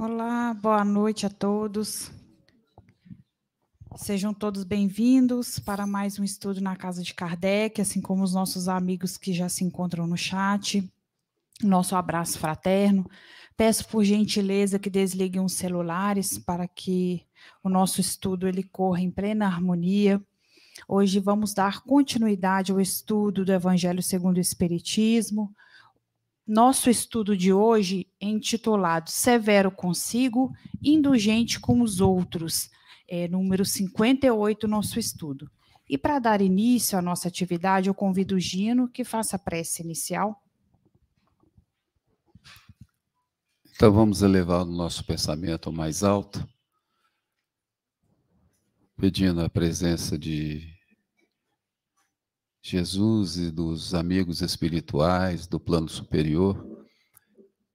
Olá, boa noite a todos. Sejam todos bem-vindos para mais um estudo na Casa de Kardec, assim como os nossos amigos que já se encontram no chat. Nosso abraço fraterno. Peço por gentileza que desliguem os celulares para que o nosso estudo ele corra em plena harmonia. Hoje vamos dar continuidade ao estudo do Evangelho segundo o Espiritismo, nosso estudo de hoje é intitulado Severo consigo, indulgente com os outros, é número 58 nosso estudo. E para dar início à nossa atividade, eu convido o Gino que faça a prece inicial. Então vamos elevar o nosso pensamento mais alto, pedindo a presença de Jesus e dos amigos espirituais do plano superior,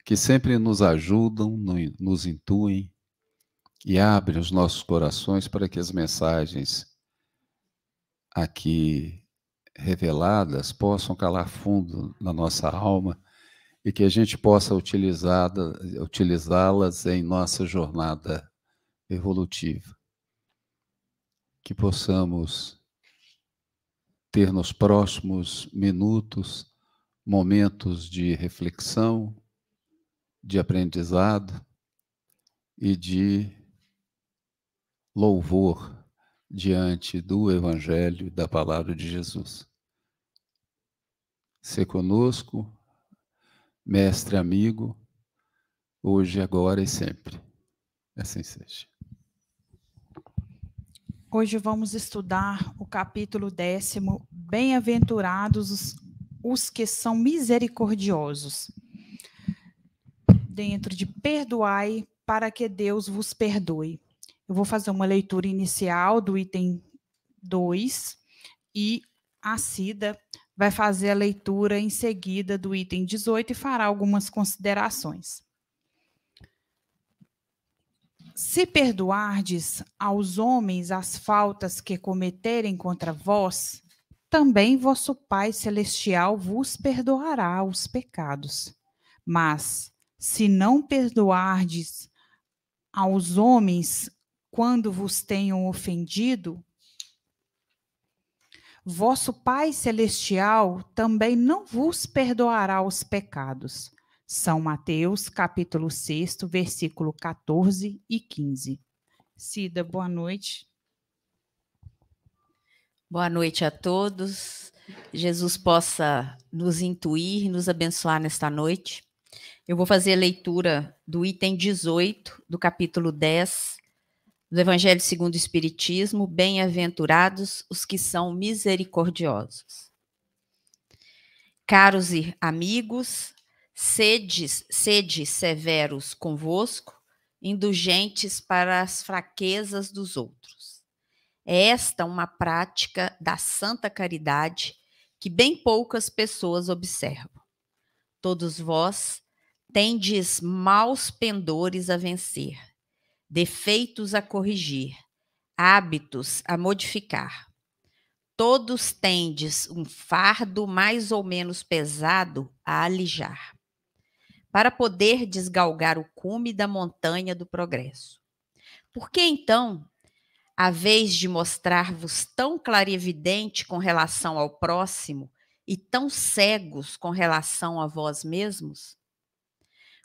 que sempre nos ajudam, nos intuem e abrem os nossos corações para que as mensagens aqui reveladas possam calar fundo na nossa alma e que a gente possa utilizá-las em nossa jornada evolutiva. Que possamos ter nos próximos minutos momentos de reflexão, de aprendizado e de louvor diante do Evangelho e da palavra de Jesus. Se conosco, mestre amigo, hoje, agora e sempre. Assim seja. Hoje vamos estudar o capítulo décimo, Bem-aventurados os, os que são misericordiosos. Dentro de perdoai para que Deus vos perdoe. Eu vou fazer uma leitura inicial do item 2 e a Cida vai fazer a leitura em seguida do item 18 e fará algumas considerações. Se perdoardes aos homens as faltas que cometerem contra vós, também vosso Pai Celestial vos perdoará os pecados. Mas, se não perdoardes aos homens quando vos tenham ofendido, vosso Pai Celestial também não vos perdoará os pecados. São Mateus, capítulo 6, versículo 14 e 15. Cida, boa noite. Boa noite a todos. Jesus possa nos intuir, nos abençoar nesta noite. Eu vou fazer a leitura do item 18 do capítulo 10 do Evangelho segundo o Espiritismo. Bem-aventurados os que são misericordiosos. Caros amigos, Sedes, sede severos convosco, indulgentes para as fraquezas dos outros. É esta uma prática da santa caridade que bem poucas pessoas observam. Todos vós tendes maus pendores a vencer, defeitos a corrigir, hábitos a modificar. Todos tendes um fardo mais ou menos pesado a alijar para poder desgalgar o cume da montanha do progresso. Por que então, a vez de mostrar-vos tão clarividente com relação ao próximo e tão cegos com relação a vós mesmos?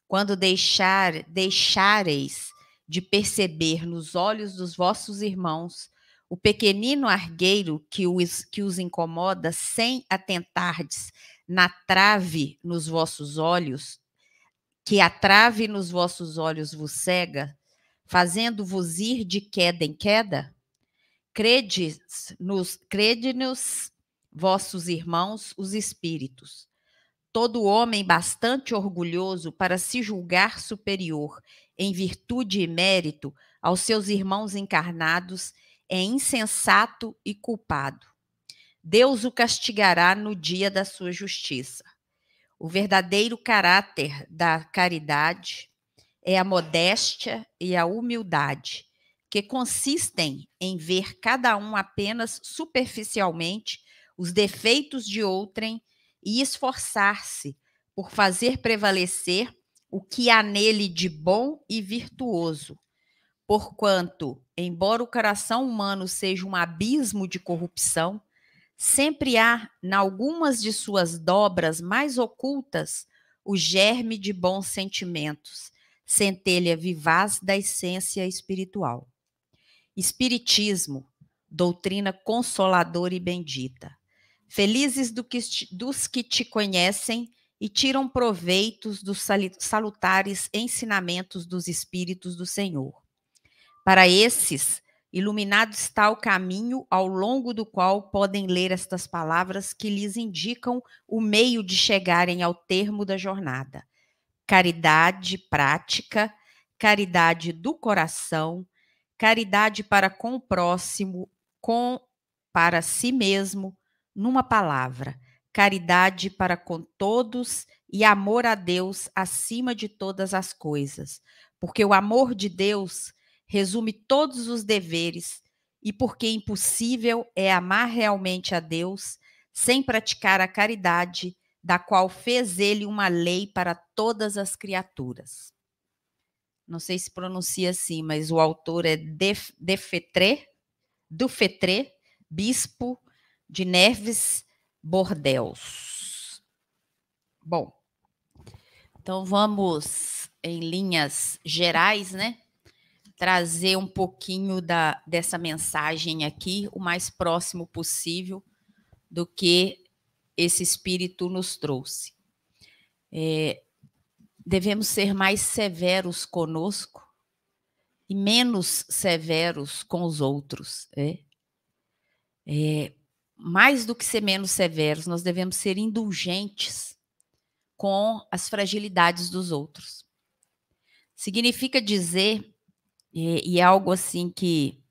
Quando deixar, deixareis de perceber nos olhos dos vossos irmãos o pequenino argueiro que os, que os incomoda sem atentardes na trave nos vossos olhos, que a trave nos vossos olhos vos cega, fazendo-vos ir de queda em queda? Crede-nos, crede-nos, vossos irmãos, os espíritos. Todo homem bastante orgulhoso para se julgar superior em virtude e mérito aos seus irmãos encarnados é insensato e culpado. Deus o castigará no dia da sua justiça. O verdadeiro caráter da caridade é a modéstia e a humildade, que consistem em ver cada um apenas superficialmente os defeitos de outrem e esforçar-se por fazer prevalecer o que há nele de bom e virtuoso. Porquanto, embora o coração humano seja um abismo de corrupção, sempre há, em algumas de suas dobras mais ocultas, o germe de bons sentimentos, centelha vivaz da essência espiritual. Espiritismo, doutrina consoladora e bendita. Felizes do que, dos que te conhecem e tiram proveitos dos salutares ensinamentos dos Espíritos do Senhor. Para esses, iluminado está o caminho ao longo do qual podem ler estas palavras que lhes indicam o meio de chegarem ao termo da jornada. Caridade prática, caridade do coração, caridade para com o próximo, com para si mesmo, numa palavra, caridade para com todos e amor a Deus acima de todas as coisas, porque o amor de Deus resume todos os deveres e porque impossível é amar realmente a Deus sem praticar a caridade, da qual fez ele uma lei para todas as criaturas. Não sei se pronuncia assim, mas o autor é Defetré, Dufetré, bispo de Neves Bordeus. Bom, então vamos em linhas gerais, né? Trazer um pouquinho da, dessa mensagem aqui, o mais próximo possível do que esse espírito nos trouxe. É, devemos ser mais severos conosco e menos severos com os outros. É? É, mais do que ser menos severos, nós devemos ser indulgentes com as fragilidades dos outros. Significa dizer, e, e é algo assim que,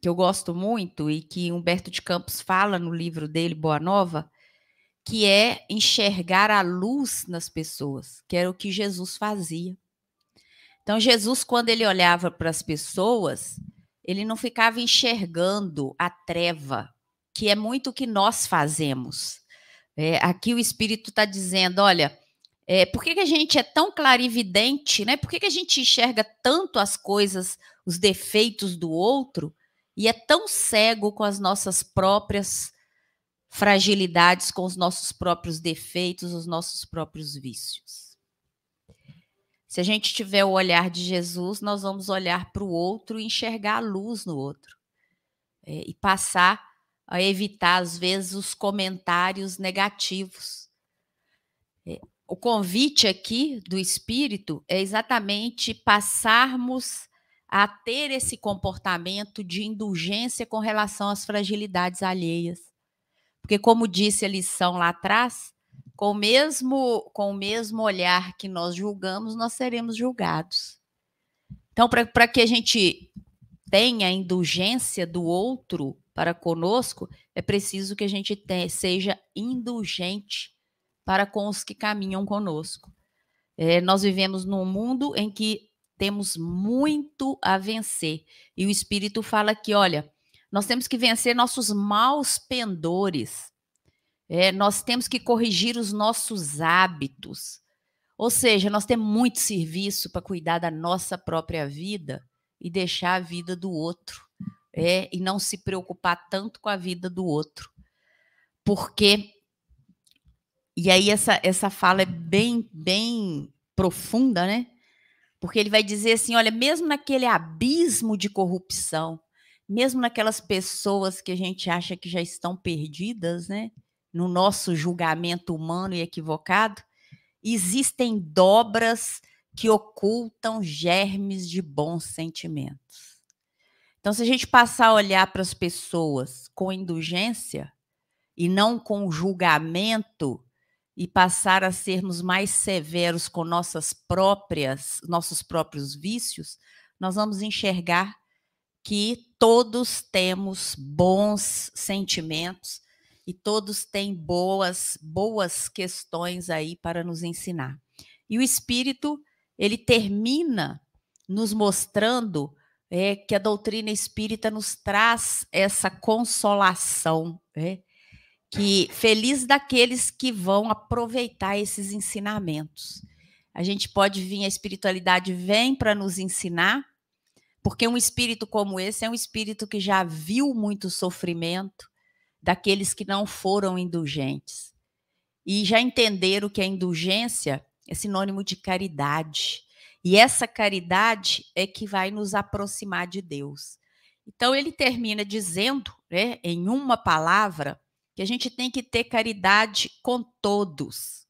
que eu gosto muito e que Humberto de Campos fala no livro dele, Boa Nova, que é enxergar a luz nas pessoas, que era o que Jesus fazia. Então, Jesus, quando ele olhava para as pessoas, ele não ficava enxergando a treva, que é muito o que nós fazemos. É, aqui o Espírito está dizendo: olha, é, por que, que a gente é tão clarividente, né? Por que, que a gente enxerga tanto as coisas, os defeitos do outro, e é tão cego com as nossas próprias fragilidades, com os nossos próprios defeitos, os nossos próprios vícios? Se a gente tiver o olhar de Jesus, nós vamos olhar para o outro e enxergar a luz no outro. É, e passar a evitar, às vezes, os comentários negativos. É, o convite aqui do Espírito é exatamente passarmos a ter esse comportamento de indulgência com relação às fragilidades alheias. Porque, como disse a lição lá atrás, com o mesmo, com o mesmo olhar que nós julgamos, nós seremos julgados. Então, para que a gente tenha a indulgência do outro, para conosco, é preciso que a gente te, seja indulgente para com os que caminham conosco. É, nós vivemos num mundo em que temos muito a vencer. E o Espírito fala que, olha, nós temos que vencer nossos maus pendores. É, nós temos que corrigir os nossos hábitos. Ou seja, nós temos muito serviço para cuidar da nossa própria vida e deixar a vida do outro é, e não se preocupar tanto com a vida do outro. Porque e aí essa essa fala é bem bem profunda, né? Porque ele vai dizer assim, olha, mesmo naquele abismo de corrupção, mesmo naquelas pessoas que a gente acha que já estão perdidas, né? No nosso julgamento humano e equivocado, existem dobras que ocultam germes de bons sentimentos. Então, se a gente passar a olhar para as pessoas com indulgência e não com julgamento e passar a sermos mais severos com nossas próprias, nossos próprios vícios, nós vamos enxergar que todos temos bons sentimentos e todos têm boas boas questões aí para nos ensinar. E o espírito, ele termina nos mostrando é, que a doutrina espírita nos traz essa consolação, é, que feliz daqueles que vão aproveitar esses ensinamentos. A gente pode vir, a espiritualidade vem para nos ensinar, porque um espírito como esse é um espírito que já viu muito sofrimento daqueles que não foram indulgentes. E já entenderam que a indulgência é sinônimo de caridade. E essa caridade é que vai nos aproximar de Deus. Então, ele termina dizendo, né, em uma palavra, que a gente tem que ter caridade com todos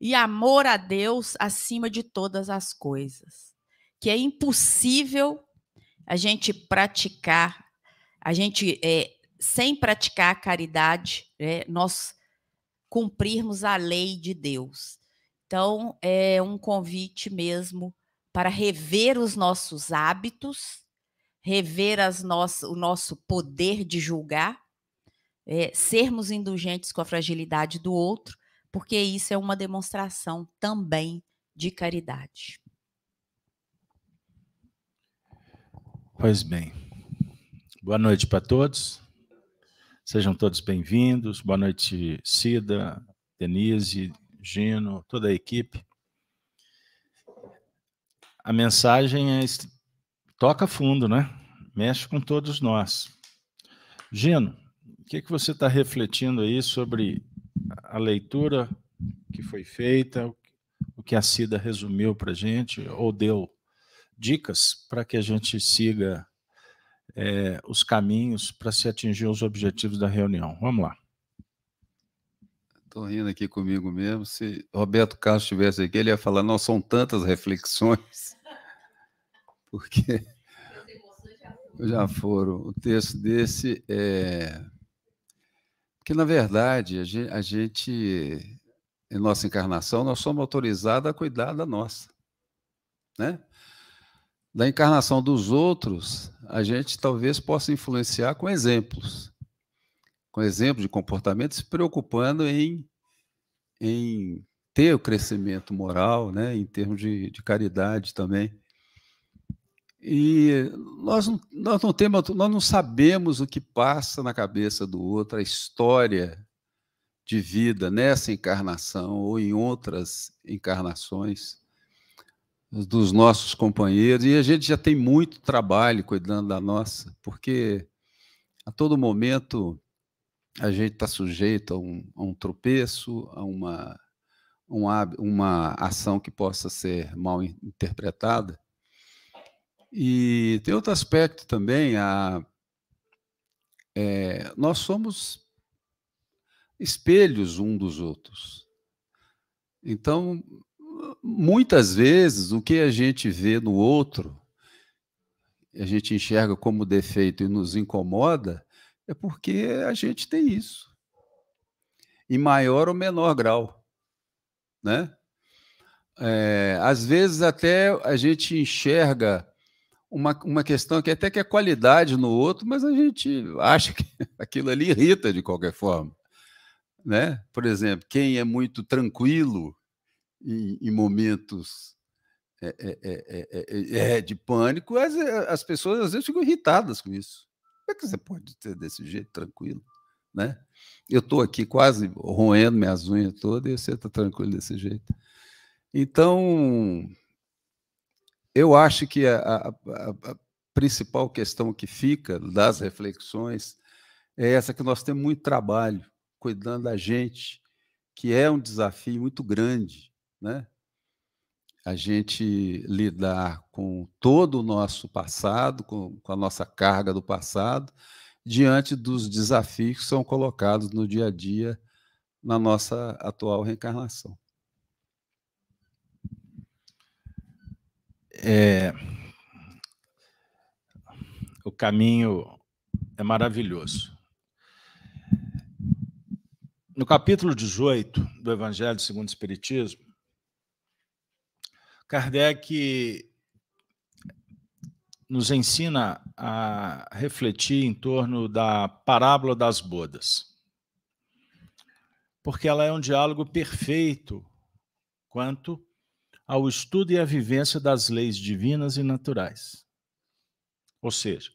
e amor a Deus acima de todas as coisas. Que é impossível a gente praticar, a gente, é, sem praticar a caridade, né, nós cumprirmos a lei de Deus. Então, é um convite mesmo para rever os nossos hábitos, rever as nossas, o nosso poder de julgar, é, sermos indulgentes com a fragilidade do outro, porque isso é uma demonstração também de caridade. Pois bem. Boa noite para todos. Sejam todos bem-vindos. Boa noite, Cida, Denise, Gino, toda a equipe. A mensagem é toca fundo, né? Mexe com todos nós. Gino, que, que você está refletindo aí sobre a leitura que foi feita, o que a Cida resumiu para a gente, ou deu dicas para que a gente siga é, os caminhos para se atingir os objetivos da reunião. Vamos lá. Estou rindo aqui comigo mesmo. Se Roberto Carlos estivesse aqui, ele ia falar: não são tantas reflexões, porque já foram. O texto desse é. Porque, na verdade, a gente, em nossa encarnação, nós somos autorizados a cuidar da nossa. Né? Da encarnação dos outros, a gente talvez possa influenciar com exemplos com exemplo de comportamento, se preocupando em, em ter o crescimento moral, né, em termos de, de caridade também. E nós não, nós não temos, nós não sabemos o que passa na cabeça do outro, a história de vida nessa encarnação ou em outras encarnações dos nossos companheiros, e a gente já tem muito trabalho cuidando da nossa, porque a todo momento a gente está sujeito a um, a um, tropeço, a uma, uma, uma ação que possa ser mal interpretada. E tem outro aspecto também, a, é, nós somos espelhos um dos outros. Então, muitas vezes, o que a gente vê no outro, a gente enxerga como defeito e nos incomoda, é porque a gente tem isso. Em maior ou menor grau. Né? É, às vezes até a gente enxerga uma, uma questão que até que é qualidade no outro, mas a gente acha que aquilo ali irrita de qualquer forma. Né? Por exemplo, quem é muito tranquilo em, em momentos é, é, é, de pânico, as, as pessoas às vezes ficam irritadas com isso. Como é que você pode ser desse jeito, tranquilo? Né? Eu estou aqui quase roendo minhas unhas todas e você está tranquilo desse jeito. Então, eu acho que a, a, a, principal questão que fica das reflexões é essa que nós temos muito trabalho cuidando da gente, que é um desafio muito grande, né? a gente lidar com todo o nosso passado, com, com, a nossa carga do passado, diante dos desafios que são colocados no dia a dia na nossa atual reencarnação. É, o caminho é maravilhoso. No capítulo 18 do Evangelho segundo o Espiritismo, Kardec nos ensina a refletir em torno da parábola das bodas. Porque ela é um diálogo perfeito quanto ao estudo e à vivência das leis divinas e naturais. Ou seja,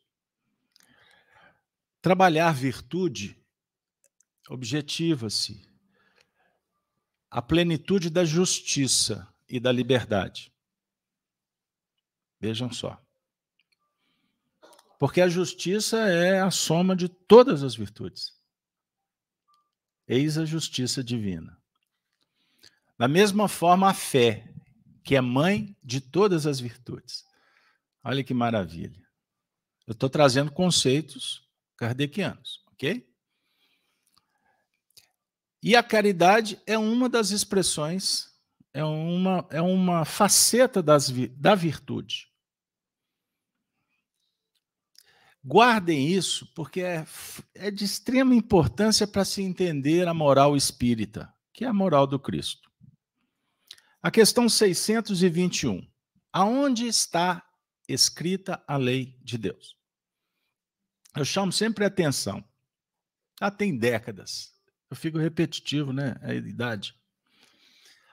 trabalhar virtude objetiva-se a plenitude da justiça e da liberdade. Vejam só. Porque a justiça é a soma de todas as virtudes. Eis a justiça divina. Da mesma forma, a fé, que é mãe de todas as virtudes. Olha que maravilha. Eu estou trazendo conceitos kardecianos, ok? E a caridade é uma das expressões, é uma, é uma faceta das, da virtude. Guardem isso, porque é, é de extrema importância para se entender a moral espírita, que é a moral do Cristo. A questão 621. Aonde está escrita a lei de Deus? Eu chamo sempre atenção. Já tem décadas. Eu fico repetitivo, né? A idade.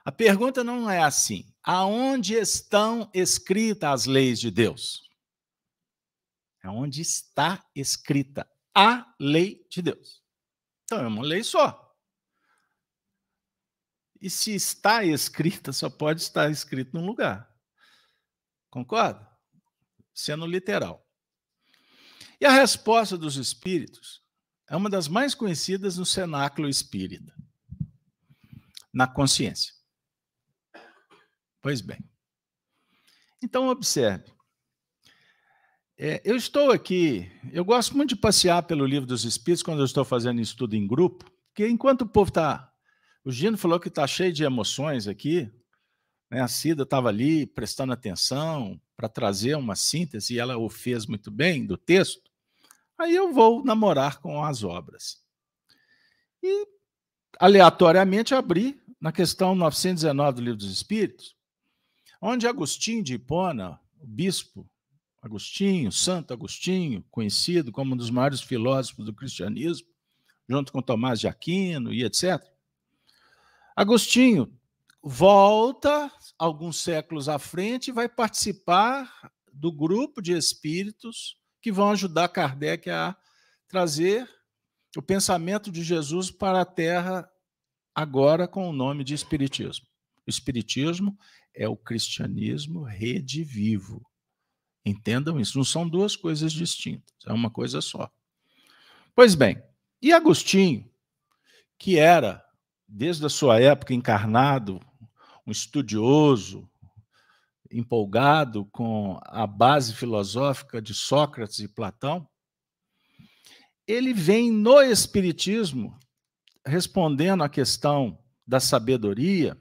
A pergunta não é assim: aonde estão escritas as leis de Deus? É onde está escrita a lei de Deus. Então é uma lei só. E se está escrita, só pode estar escrito num lugar. Concorda? Sendo literal. E a resposta dos espíritos é uma das mais conhecidas no cenáculo espírita, na consciência. Pois bem. Então, observe. É, eu estou aqui, eu gosto muito de passear pelo livro dos Espíritos quando eu estou fazendo estudo em grupo, porque enquanto o povo está. O Gino falou que está cheio de emoções aqui, né? a Cida estava ali prestando atenção para trazer uma síntese, e ela o fez muito bem do texto. Aí eu vou namorar com as obras. E aleatoriamente abri na questão 919 do Livro dos Espíritos, onde Agostinho de Hipona, o bispo Agostinho, Santo Agostinho, conhecido como um dos maiores filósofos do cristianismo, junto com Tomás de Aquino e etc. Agostinho volta alguns séculos à frente e vai participar do grupo de espíritos que vão ajudar Kardec a trazer o pensamento de Jesus para a Terra agora com o nome de Espiritismo. O Espiritismo é o cristianismo redivivo. Entendam isso, não são duas coisas distintas, é uma coisa só. Pois bem, e Agostinho, que era, desde a sua época, encarnado, um estudioso, empolgado com a base filosófica de Sócrates e Platão, ele vem no Espiritismo respondendo à questão da sabedoria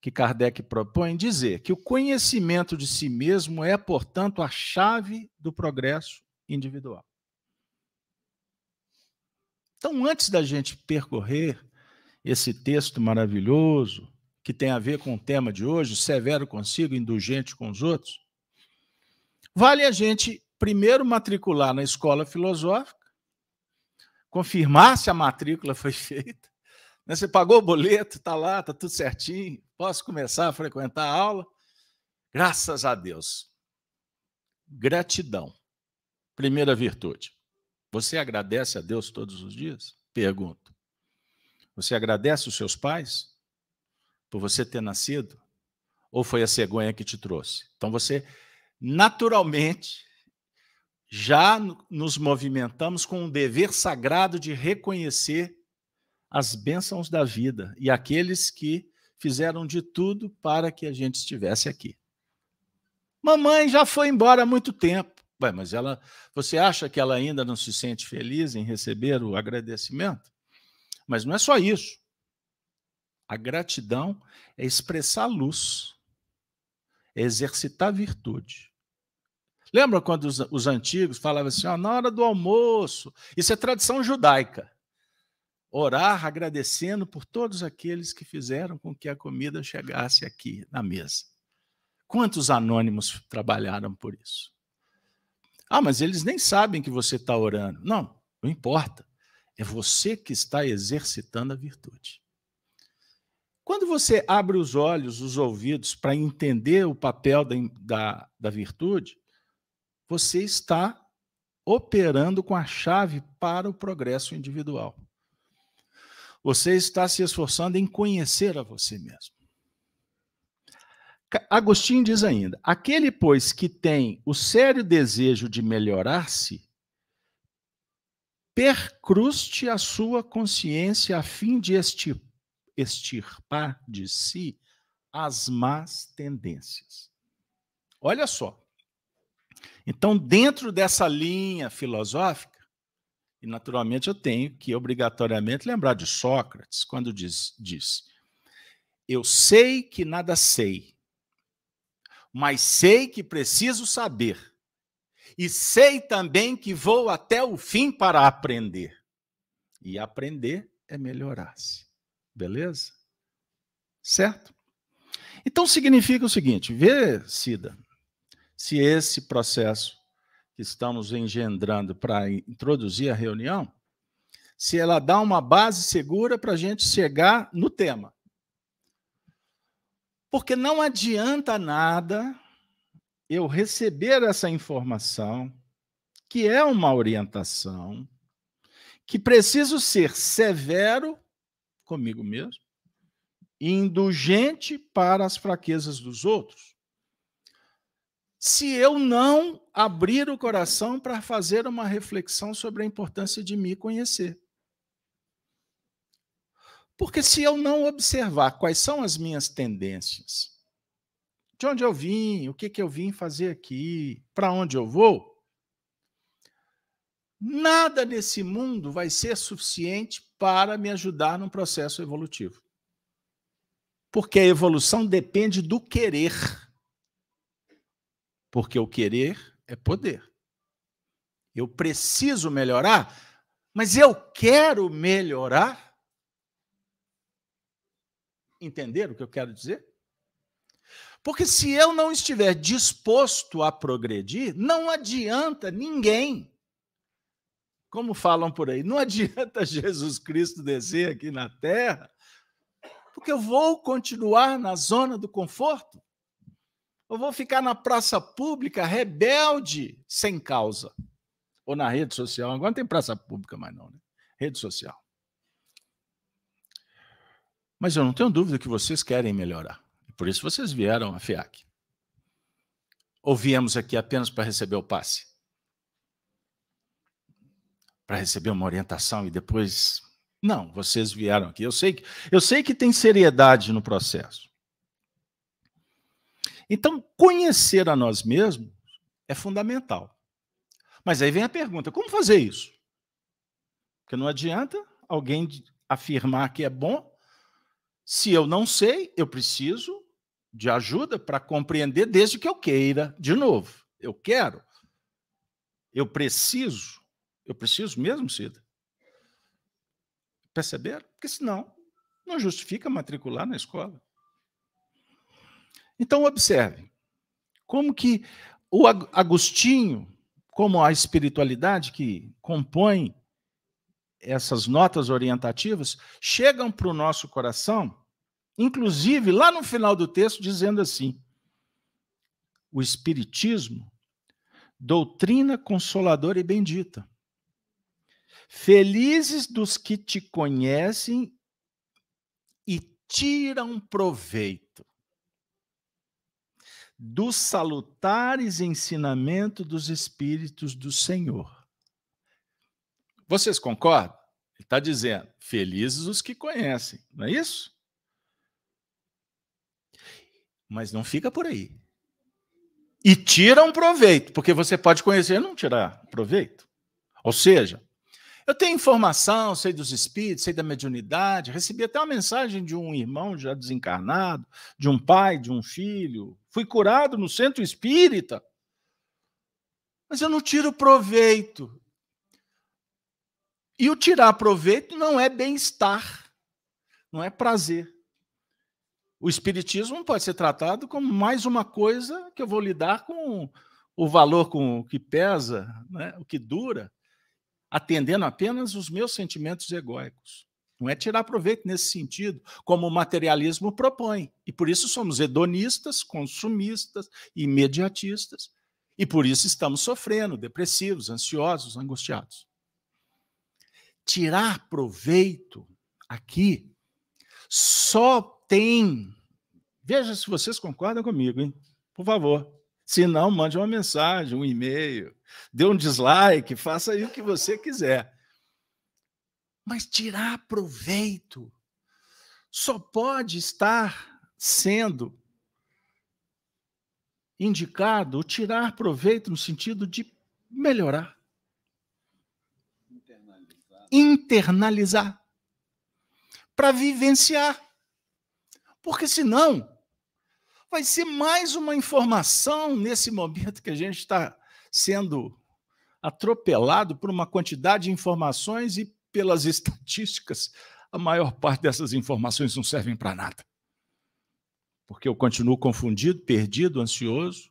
que Kardec propõe dizer que o conhecimento de si mesmo é, portanto, a chave do progresso individual. Então, antes da gente percorrer esse texto maravilhoso, que tem a ver com o tema de hoje, severo consigo, indulgente com os outros, vale a gente primeiro matricular na escola filosófica, confirmar se a matrícula foi feita, né? Você pagou o boleto, está lá, está tudo certinho, posso começar a frequentar a aula? Graças a Deus. Gratidão. Primeira virtude. Você agradece a Deus todos os dias? Pergunto. Você agradece os seus pais por você ter nascido? Ou foi a cegonha que te trouxe? Então você, naturalmente, já nos movimentamos com um dever sagrado de reconhecer as bênçãos da vida e aqueles que fizeram de tudo para que a gente estivesse aqui. Mamãe já foi embora há muito tempo. Ué, mas ela, você acha que ela ainda não se sente feliz em receber o agradecimento? Mas não é só isso. A gratidão é expressar luz, é exercitar virtude. Lembra quando os, os antigos falavam assim, ó, na hora do almoço? Isso é tradição judaica orar agradecendo por todos aqueles que fizeram com que a comida chegasse aqui na mesa. Quantos anônimos trabalharam por isso? Ah, mas eles nem sabem que você está orando. Não, não importa. É você que está exercitando a virtude. Quando você abre os olhos, os ouvidos, para entender o papel da, da, da virtude, você está operando com a chave para o progresso individual. Você está se esforçando em conhecer a você mesmo. Agostinho diz ainda: aquele, pois, que tem o sério desejo de melhorar-se, percruste a sua consciência a fim de extirpar de si as más tendências. Olha só. Então, dentro dessa linha filosófica, e naturalmente eu tenho que obrigatoriamente lembrar de Sócrates, quando diz, diz: Eu sei que nada sei, mas sei que preciso saber. E sei também que vou até o fim para aprender. E aprender é melhorar-se. Beleza? Certo? Então significa o seguinte: vê, Cida, se esse processo que estamos engendrando para introduzir a reunião, se ela dá uma base segura para a gente chegar no tema. Porque não adianta nada eu receber essa informação, que é uma orientação, que preciso ser severo comigo mesmo, indulgente para as fraquezas dos outros se eu não abrir o coração para fazer uma reflexão sobre a importância de me conhecer. Porque se eu não observar quais são as minhas tendências, de onde eu vim, o que, que eu vim fazer aqui, para onde eu vou, nada nesse mundo vai ser suficiente para me ajudar num processo evolutivo. Porque a evolução depende do querer porque o querer é poder. Eu preciso melhorar, mas eu quero melhorar. Entenderam o que eu quero dizer? Porque se eu não estiver disposto a progredir, não adianta ninguém. Como falam por aí, não adianta Jesus Cristo descer aqui na terra, porque eu vou continuar na zona do conforto. Eu vou ficar na praça pública rebelde sem causa. Ou na rede social. Agora não tem praça pública mais, não, né? Rede social. Mas eu não tenho dúvida que vocês querem melhorar. Por isso vocês vieram à FIAC. Ou viemos aqui apenas para receber o passe? Para receber uma orientação e depois. Não, vocês vieram aqui. Eu sei que, eu sei que tem seriedade no processo. Então, conhecer a nós mesmos é fundamental. Mas aí vem a pergunta: como fazer isso? Porque não adianta alguém afirmar que é bom. Se eu não sei, eu preciso de ajuda para compreender desde que eu queira. De novo, eu quero. Eu preciso. Eu preciso mesmo, Cida. Perceberam? Porque senão não justifica matricular na escola. Então, observe como que o Agostinho, como a espiritualidade que compõe essas notas orientativas, chegam para o nosso coração, inclusive lá no final do texto, dizendo assim: o Espiritismo, doutrina consoladora e bendita. Felizes dos que te conhecem e tiram proveito dos salutares ensinamentos dos Espíritos do Senhor. Vocês concordam? Ele está dizendo: felizes os que conhecem, não é isso? Mas não fica por aí. E tiram proveito, porque você pode conhecer e não tirar proveito. Ou seja, eu tenho informação, sei dos espíritos, sei da mediunidade, recebi até uma mensagem de um irmão já desencarnado, de um pai, de um filho. Fui curado no centro espírita. Mas eu não tiro proveito. E o tirar proveito não é bem-estar, não é prazer. O espiritismo pode ser tratado como mais uma coisa que eu vou lidar com o valor com o que pesa, né, o que dura atendendo apenas os meus sentimentos egóicos. Não é tirar proveito nesse sentido, como o materialismo propõe. E por isso somos hedonistas, consumistas, imediatistas. E por isso estamos sofrendo, depressivos, ansiosos, angustiados. Tirar proveito aqui só tem Veja se vocês concordam comigo, hein? Por favor. Se não, mande uma mensagem, um e-mail, dê um dislike, faça aí o que você quiser. Mas tirar proveito só pode estar sendo indicado tirar proveito no sentido de melhorar. Internalizar. Internalizar. Para vivenciar. Porque senão vai ser mais uma informação nesse momento que a gente está sendo atropelado por uma quantidade de informações e pelas estatísticas, a maior parte dessas informações não servem para nada porque eu continuo confundido, perdido, ansioso,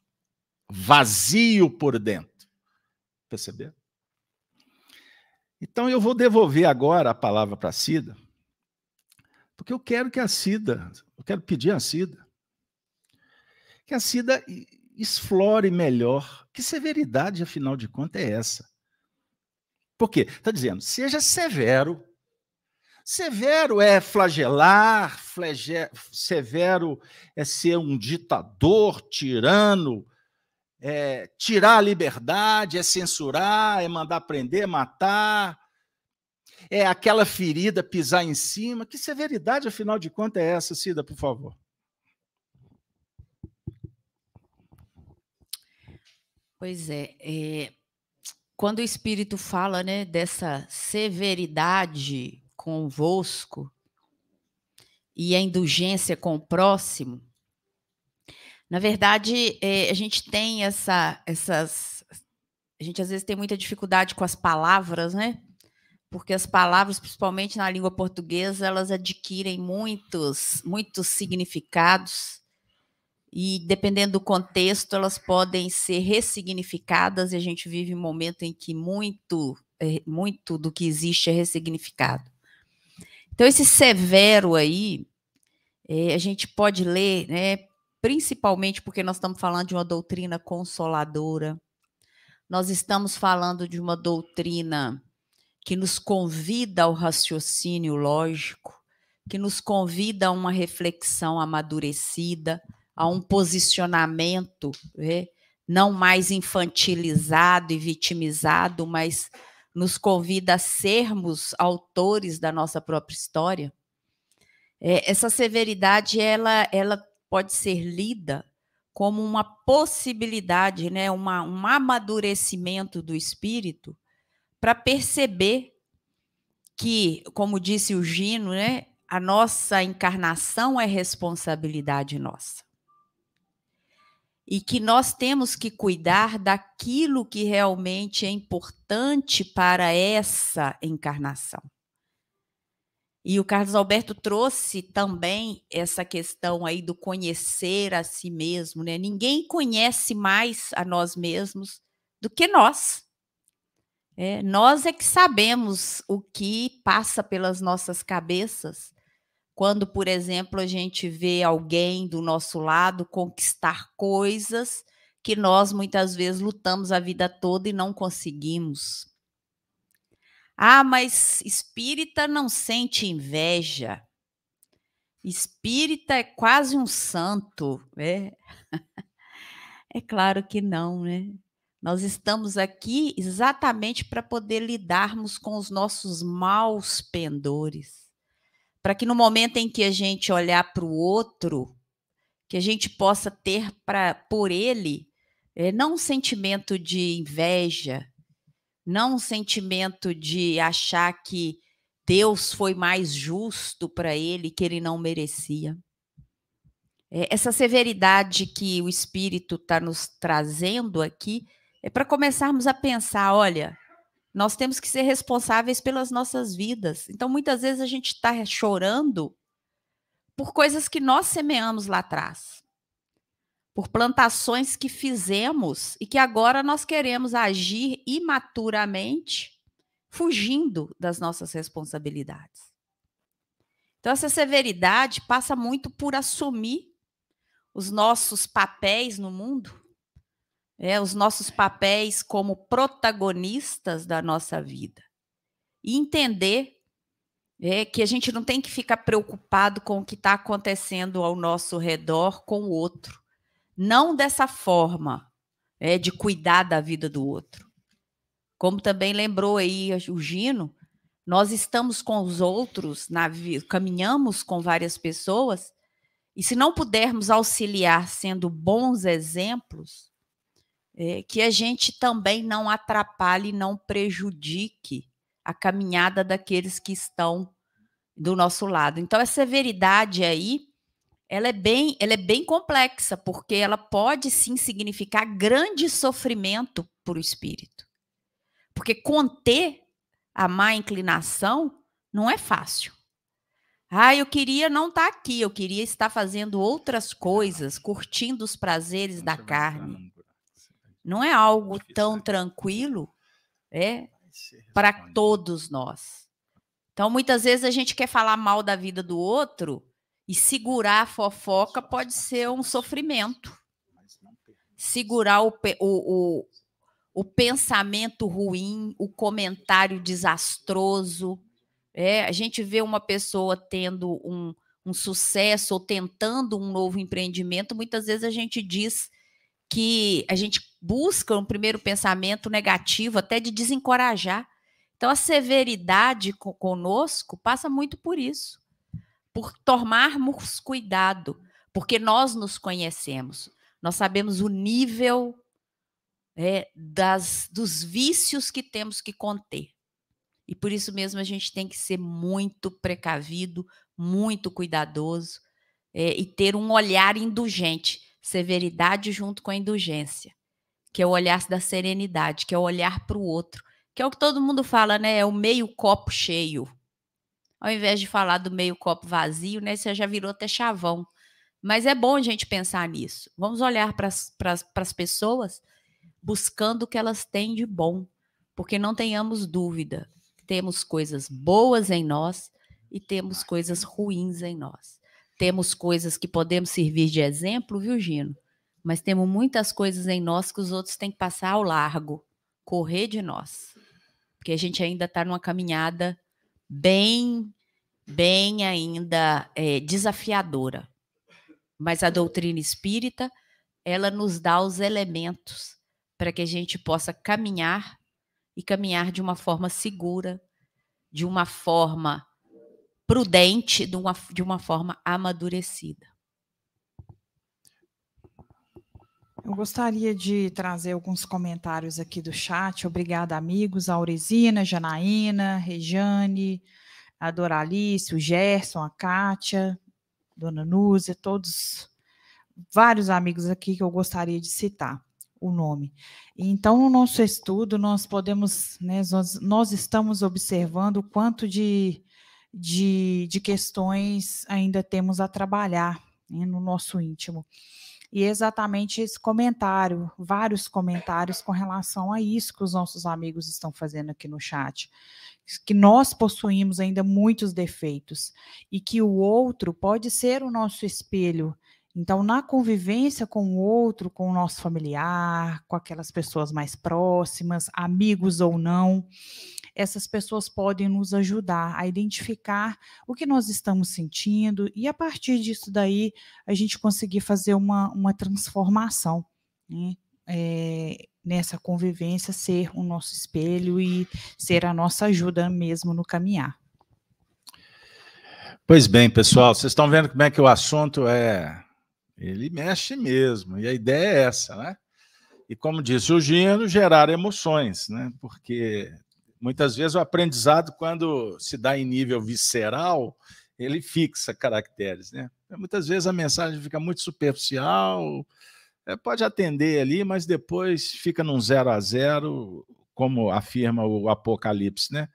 vazio por dentro. Perceber? Então eu vou devolver agora a palavra para Cida, porque eu quero que a Cida, eu quero pedir a Cida, que a Cida explore melhor que severidade, afinal de contas, é essa. Por quê? Está dizendo, seja severo Severo é flagelar, flage... severo é ser um ditador, tirano, é tirar a liberdade, é censurar, é mandar prender, matar, é aquela ferida pisar em cima. Que severidade, afinal de contas, é essa, Cida, por favor? Pois é, é, quando o Espírito fala né, dessa severidade convosco e a indulgência com o próximo, na verdade, é, a gente tem essa, essas. A gente às vezes tem muita dificuldade com as palavras, né? Porque as palavras, principalmente na língua portuguesa, elas adquirem muitos, muitos significados e dependendo do contexto, elas podem ser ressignificadas e a gente vive um momento em que muito, é, muito do que existe é ressignificado. Então, esse severo aí, é, a gente pode ler, né, principalmente porque nós estamos falando de uma doutrina consoladora, nós estamos falando de uma doutrina que nos convida ao raciocínio lógico, que nos convida a uma reflexão amadurecida, a um posicionamento né, não mais infantilizado e vitimizado, mas nos convida a sermos autores da nossa própria história. É, essa severidade ela, ela pode ser lida como uma possibilidade, né, uma, um amadurecimento do espírito para perceber que, como disse o Gino, né, a nossa encarnação é responsabilidade nossa e que nós temos que cuidar daquilo que realmente é importante para essa encarnação. E o Carlos Alberto trouxe também essa questão aí do conhecer a si mesmo, né? Ninguém conhece mais a nós mesmos do que nós. É, nós é que sabemos o que passa pelas nossas cabeças quando, por exemplo, a gente vê alguém do nosso lado conquistar coisas que nós muitas vezes lutamos a vida toda e não conseguimos. Ah, mas espírita não sente inveja. Espírita é quase um santo, né? É claro que não, né? Nós estamos aqui exatamente para poder lidarmos com os nossos maus pendores para que no momento em que a gente olhar para o outro, que a gente possa ter para por ele é, não um sentimento de inveja, não um sentimento de achar que Deus foi mais justo para ele, que ele não merecia. É, essa severidade que o Espírito está nos trazendo aqui é para começarmos a pensar: olha, nós temos que ser responsáveis pelas nossas vidas. Então, muitas vezes a gente está chorando por coisas que nós semeamos lá atrás, por plantações que fizemos e que agora nós queremos agir imaturamente, fugindo das nossas responsabilidades. Então, essa severidade passa muito por assumir os nossos papéis no mundo é, os nossos papéis como protagonistas da nossa vida. E entender É que a gente não tem que ficar preocupado com o que está acontecendo ao nosso redor com o outro. Não dessa forma, é, de cuidar da vida do outro. Como também lembrou aí o Gino, nós estamos com os outros, na, caminhamos com várias pessoas, e se não pudermos auxiliar sendo bons exemplos, é, que a gente também não atrapalhe, não prejudique a caminhada daqueles que estão do nosso lado. Então, essa severidade aí, ela é bem, ela é bem complexa, porque ela pode sim significar grande sofrimento para o espírito. Porque conter a má inclinação não é fácil. Ah, eu queria não estar tá aqui, eu queria estar fazendo outras coisas, curtindo os prazeres da carne não é algo tão tranquilo é, para todos nós. Então, muitas vezes a gente quer falar mal da vida do outro e segurar a fofoca pode ser um sofrimento. Segurar o, o, o, o pensamento ruim, o comentário desastroso. É, a gente vê uma pessoa tendo um, um sucesso ou tentando um novo empreendimento, muitas vezes a gente diz que a gente busca um primeiro pensamento negativo, até de desencorajar. Então, a severidade conosco passa muito por isso, por tomarmos cuidado, porque nós nos conhecemos, nós sabemos o nível é, das, dos vícios que temos que conter. E por isso mesmo a gente tem que ser muito precavido, muito cuidadoso é, e ter um olhar indulgente severidade junto com a indulgência, que é o olhar da serenidade, que é o olhar para o outro, que é o que todo mundo fala, né? É o meio copo cheio. Ao invés de falar do meio copo vazio, né? Você já virou até chavão. Mas é bom a gente pensar nisso. Vamos olhar para as pessoas buscando o que elas têm de bom, porque não tenhamos dúvida, temos coisas boas em nós e temos coisas ruins em nós. Temos coisas que podemos servir de exemplo, viu, Gino? Mas temos muitas coisas em nós que os outros têm que passar ao largo, correr de nós. Porque a gente ainda está numa caminhada bem, bem ainda é, desafiadora. Mas a doutrina espírita, ela nos dá os elementos para que a gente possa caminhar e caminhar de uma forma segura, de uma forma prudente de uma, de uma forma amadurecida. Eu gostaria de trazer alguns comentários aqui do chat. Obrigada, amigos. A Auresina, Janaína, Rejane, a Doralice, o Gerson, a Kátia, Dona Núzia, todos, vários amigos aqui que eu gostaria de citar o nome. Então, no nosso estudo, nós podemos, né, nós, nós estamos observando o quanto de de, de questões ainda temos a trabalhar né, no nosso íntimo. E exatamente esse comentário, vários comentários com relação a isso que os nossos amigos estão fazendo aqui no chat. Que nós possuímos ainda muitos defeitos e que o outro pode ser o nosso espelho. Então, na convivência com o outro, com o nosso familiar, com aquelas pessoas mais próximas, amigos ou não, essas pessoas podem nos ajudar a identificar o que nós estamos sentindo e, a partir disso daí, a gente conseguir fazer uma, uma transformação. Né? É, nessa convivência, ser o nosso espelho e ser a nossa ajuda mesmo no caminhar. Pois bem, pessoal, vocês estão vendo como é que o assunto é. Ele mexe mesmo, e a ideia é essa, né? E como disse o Gino, gerar emoções, né? Porque Muitas vezes o aprendizado, quando se dá em nível visceral, ele fixa caracteres. Né? Muitas vezes a mensagem fica muito superficial, é, pode atender ali, mas depois fica num zero a zero, como afirma o Apocalipse. Né?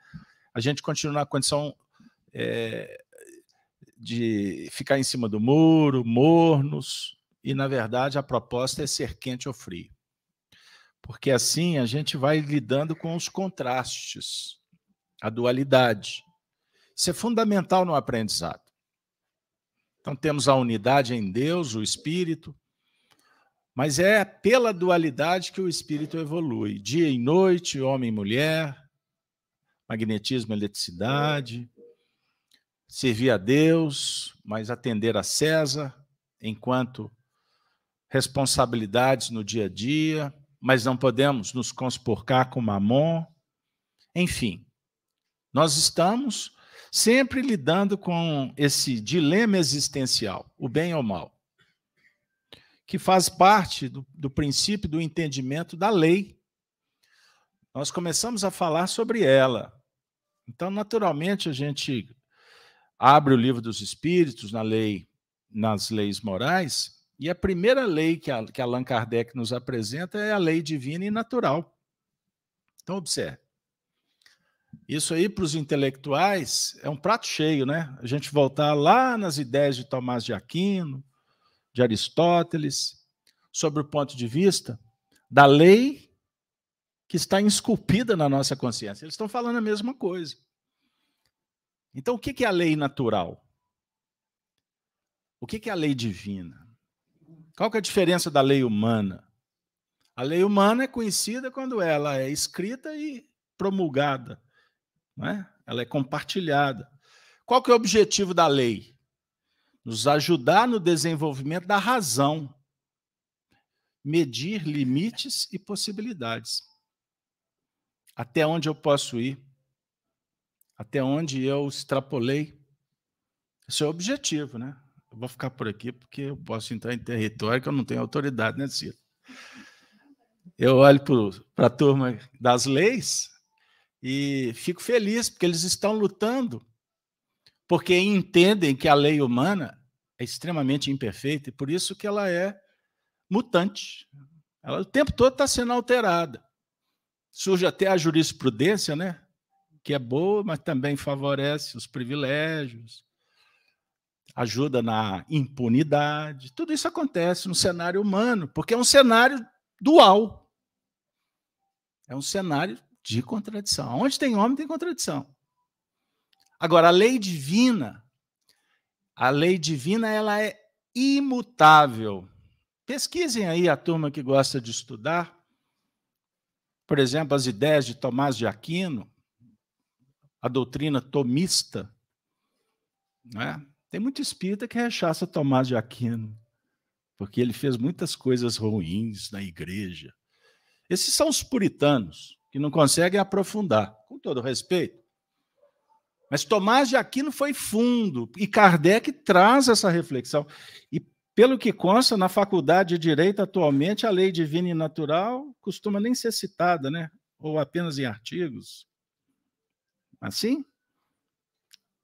A gente continua na condição é, de ficar em cima do muro, mornos, e na verdade a proposta é ser quente ou frio porque assim a gente vai lidando com os contrastes, a dualidade. Isso é fundamental no aprendizado. Então temos a unidade em Deus, o espírito, mas é pela dualidade que o espírito evolui, dia e noite, homem e mulher, magnetismo, eletricidade. servir a Deus, mas atender a César enquanto responsabilidades no dia a dia, mas não podemos nos conspurcar com Mamon. Enfim, nós estamos sempre lidando com esse dilema existencial, o bem ou o mal, que faz parte do, do princípio do entendimento da lei. Nós começamos a falar sobre ela. Então, naturalmente, a gente abre o livro dos Espíritos na lei, nas leis morais, e a primeira lei que, a, que Allan Kardec nos apresenta é a lei divina e natural. Então, observe. Isso aí, para os intelectuais, é um prato cheio, né? A gente voltar lá nas ideias de Tomás de Aquino, de Aristóteles, sobre o ponto de vista da lei que está esculpida na nossa consciência. Eles estão falando a mesma coisa. Então, o que é a lei natural? O que é a lei divina? Qual que é a diferença da lei humana? A lei humana é conhecida quando ela é escrita e promulgada é? ela é compartilhada. Qual que é o objetivo da lei? Nos ajudar no desenvolvimento da razão, medir limites e possibilidades. Até onde eu posso ir? Até onde eu extrapolei? Esse é o objetivo, né? Eu vou ficar por aqui porque eu posso entrar em território que eu não tenho autoridade, né, Ciro? Eu olho para a turma das leis, e fico feliz porque eles estão lutando, porque entendem que a lei humana é extremamente imperfeita e por isso que ela é mutante. Ela o tempo todo está sendo alterada. Surge até a jurisprudência, né? Que é boa, mas também favorece os privilégios, ajuda na impunidade. Tudo isso acontece no cenário humano, porque é um cenário dual. É um cenário de contradição. Onde tem homem, tem contradição. Agora, a lei divina, a lei divina, ela é imutável. Pesquisem aí a turma que gosta de estudar. Por exemplo, as ideias de Tomás de Aquino, a doutrina tomista. Né? Tem muito espírita que rechaça Tomás de Aquino, porque ele fez muitas coisas ruins na igreja. Esses são os puritanos que não conseguem aprofundar, com todo respeito. Mas Tomás de Aquino foi fundo, e Kardec traz essa reflexão. E, pelo que consta, na faculdade de Direito, atualmente, a lei divina e natural costuma nem ser citada, né? ou apenas em artigos. Assim?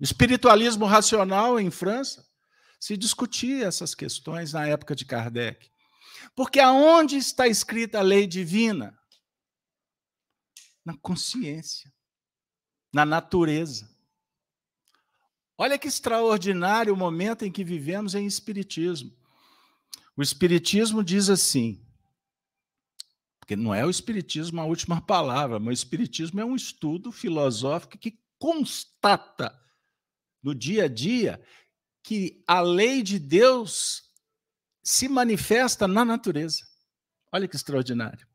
Espiritualismo racional em França se discutia essas questões na época de Kardec. Porque aonde está escrita a lei divina? na consciência, na natureza. Olha que extraordinário o momento em que vivemos em Espiritismo. O Espiritismo diz assim, porque não é o Espiritismo a última palavra, mas o Espiritismo é um estudo filosófico que constata no dia a dia que a lei de Deus se manifesta na natureza. Olha que extraordinário.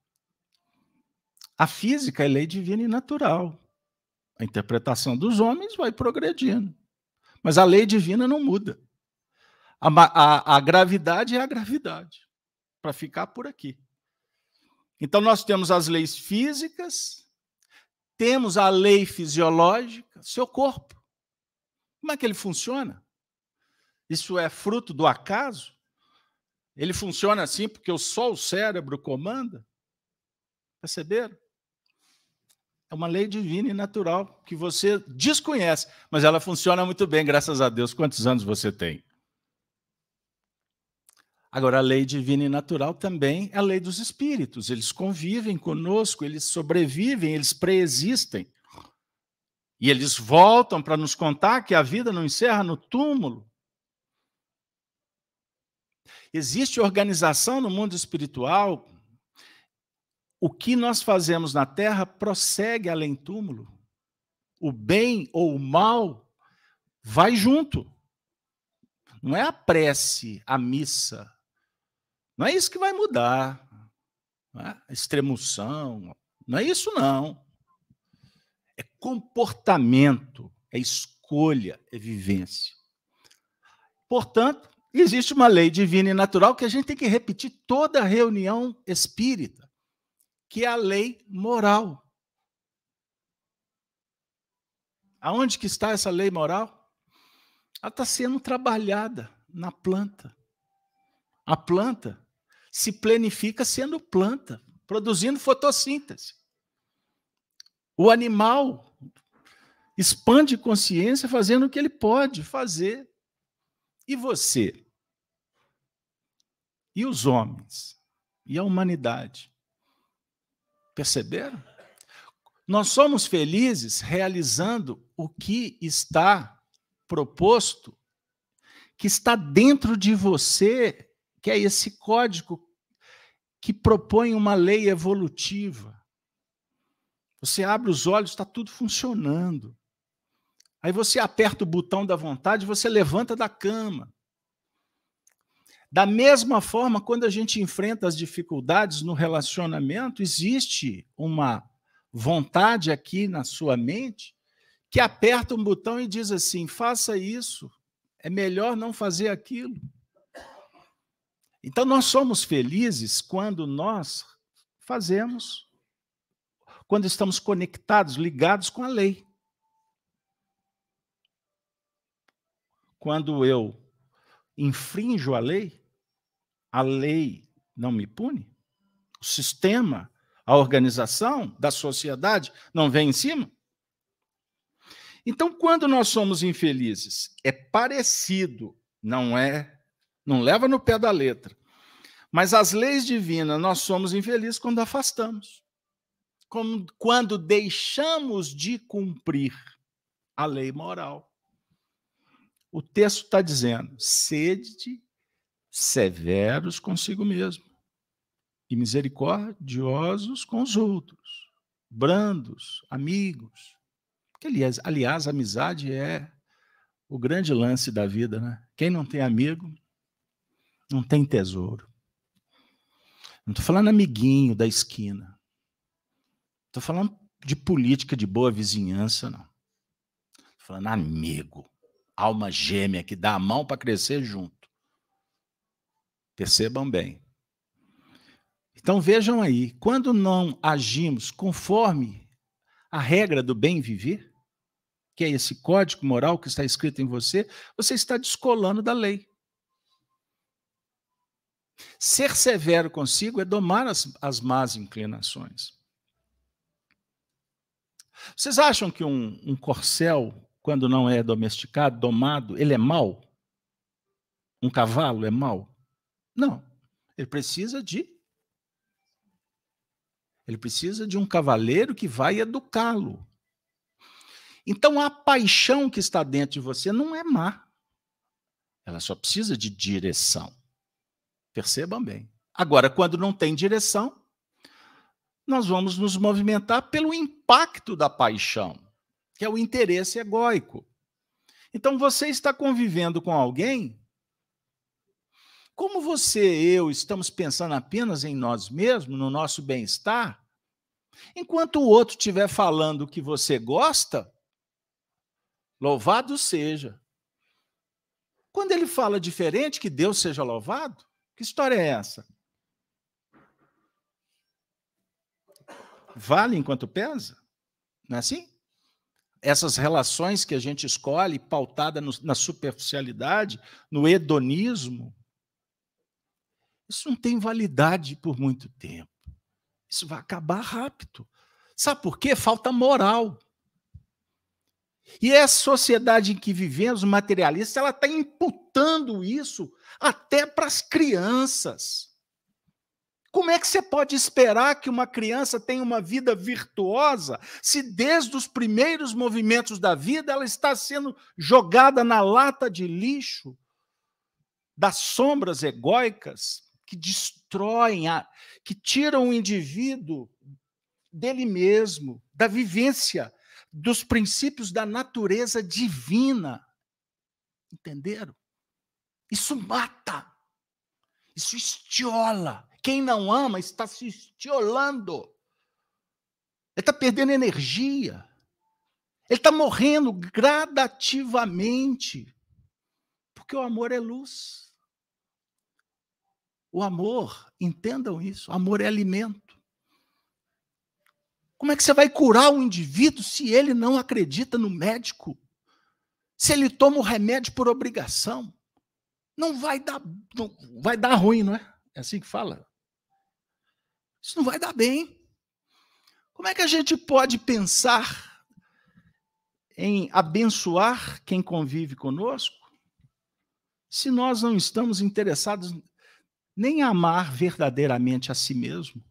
A física é lei divina e natural. A interpretação dos homens vai progredindo. Mas a lei divina não muda. A, a, a gravidade é a gravidade, para ficar por aqui. Então, nós temos as leis físicas, temos a lei fisiológica, seu corpo. Como é que ele funciona? Isso é fruto do acaso? Ele funciona assim porque só o cérebro comanda? Perceberam? É uma lei divina e natural que você desconhece, mas ela funciona muito bem, graças a Deus. Quantos anos você tem? Agora, a lei divina e natural também é a lei dos espíritos. Eles convivem conosco, eles sobrevivem, eles preexistem. E eles voltam para nos contar que a vida não encerra no túmulo. Existe organização no mundo espiritual o que nós fazemos na terra prossegue além túmulo. O bem ou o mal vai junto. Não é a prece, a missa. Não é isso que vai mudar. Não é? A extremoção. Não é isso, não. Comportamento, é escolha, é vivência. Portanto, existe uma lei divina e natural que a gente tem que repetir toda reunião espírita, que é a lei moral. Aonde que está essa lei moral? Ela está sendo trabalhada na planta. A planta se planifica sendo planta, produzindo fotossíntese. O animal expande consciência fazendo o que ele pode fazer. E você? E os homens? E a humanidade? Perceberam? Nós somos felizes realizando o que está proposto, que está dentro de você, que é esse código que propõe uma lei evolutiva. Você abre os olhos, está tudo funcionando. Aí você aperta o botão da vontade, você levanta da cama. Da mesma forma, quando a gente enfrenta as dificuldades no relacionamento, existe uma vontade aqui na sua mente que aperta um botão e diz assim: faça isso, é melhor não fazer aquilo. Então, nós somos felizes quando nós fazemos, quando estamos conectados, ligados com a lei. Quando eu infrinjo a lei, a lei não me pune? O sistema, a organização da sociedade não vem em cima? Então, quando nós somos infelizes, é parecido, não é, não leva no pé da letra. Mas as leis divinas, nós somos infelizes quando afastamos. Como, quando deixamos de cumprir a lei moral. O texto está dizendo: sede severos consigo mesmo e misericordiosos com os outros, brandos, amigos, que, aliás, aliás, a amizade é o grande lance da vida, né? Quem não tem amigo, não tem tesouro. Não estou falando amiguinho da esquina. Estou falando de política de boa vizinhança, não. Estou falando amigo, alma gêmea que dá a mão para crescer junto. Percebam bem. Então vejam aí, quando não agimos conforme a regra do bem viver, que é esse código moral que está escrito em você, você está descolando da lei. Ser severo consigo é domar as, as más inclinações. Vocês acham que um, um corcel, quando não é domesticado, domado, ele é mau? Um cavalo é mau? Não. Ele precisa de. Ele precisa de um cavaleiro que vai educá-lo. Então a paixão que está dentro de você não é má. Ela só precisa de direção. Percebam bem. Agora, quando não tem direção, nós vamos nos movimentar pelo impacto da paixão, que é o interesse egóico. Então você está convivendo com alguém. Como você e eu estamos pensando apenas em nós mesmos, no nosso bem-estar, enquanto o outro estiver falando que você gosta, Louvado seja. Quando ele fala diferente, que Deus seja louvado, que história é essa? Vale enquanto pesa? Não é assim? Essas relações que a gente escolhe, pautada no, na superficialidade, no hedonismo, isso não tem validade por muito tempo. Isso vai acabar rápido. Sabe por quê? Falta moral. E essa sociedade em que vivemos, materialista, ela está imputando isso até para as crianças. Como é que você pode esperar que uma criança tenha uma vida virtuosa se desde os primeiros movimentos da vida ela está sendo jogada na lata de lixo das sombras egóicas que destroem, a, que tiram o indivíduo dele mesmo, da vivência dos princípios da natureza divina. Entenderam? Isso mata. Isso estiola. Quem não ama está se estiolando. Ele está perdendo energia. Ele está morrendo gradativamente. Porque o amor é luz. O amor, entendam isso, amor é alimento. Como é que você vai curar um indivíduo se ele não acredita no médico? Se ele toma o remédio por obrigação? Não vai dar, não, vai dar ruim, não é? É assim que fala. Isso não vai dar bem. Como é que a gente pode pensar em abençoar quem convive conosco se nós não estamos interessados nem em amar verdadeiramente a si mesmo?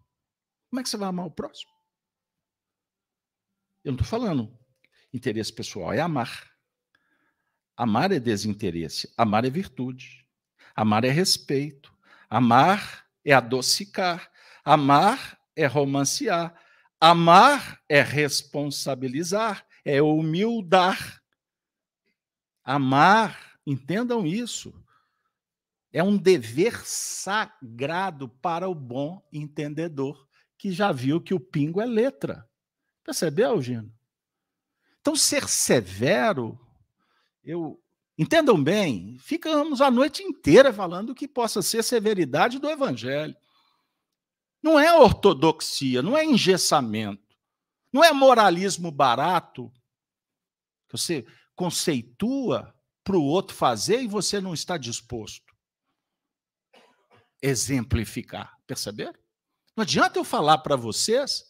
Como é que você vai amar o próximo? Eu não estou falando interesse pessoal, é amar. Amar é desinteresse, amar é virtude, amar é respeito, amar é adocicar, amar é romancear, amar é responsabilizar, é humildar. Amar, entendam isso, é um dever sagrado para o bom entendedor que já viu que o pingo é letra. Percebeu, Gino? Então, ser severo, eu entendam bem, ficamos a noite inteira falando que possa ser severidade do evangelho. Não é ortodoxia, não é engessamento, não é moralismo barato que você conceitua para o outro fazer e você não está disposto. Exemplificar, perceberam? Não adianta eu falar para vocês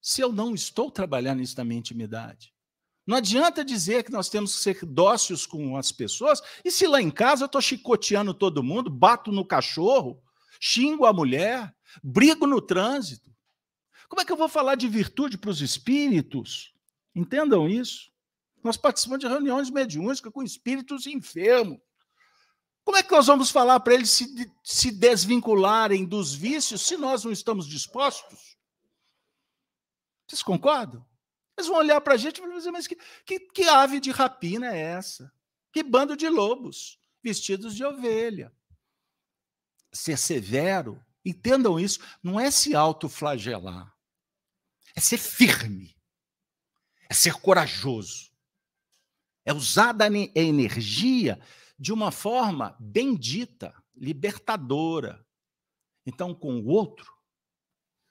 se eu não estou trabalhando isso na minha intimidade? Não adianta dizer que nós temos que ser dóceis com as pessoas, e se lá em casa eu estou chicoteando todo mundo, bato no cachorro, xingo a mulher, brigo no trânsito. Como é que eu vou falar de virtude para os espíritos? Entendam isso. Nós participamos de reuniões mediúnicas com espíritos enfermos. Como é que nós vamos falar para eles se, se desvincularem dos vícios se nós não estamos dispostos? Vocês concordam? Eles vão olhar para a gente e vão dizer, mas que, que, que ave de rapina é essa? Que bando de lobos vestidos de ovelha. Ser severo, entendam isso, não é se autoflagelar, é ser firme, é ser corajoso, é usar a energia de uma forma bendita, libertadora. Então, com o outro,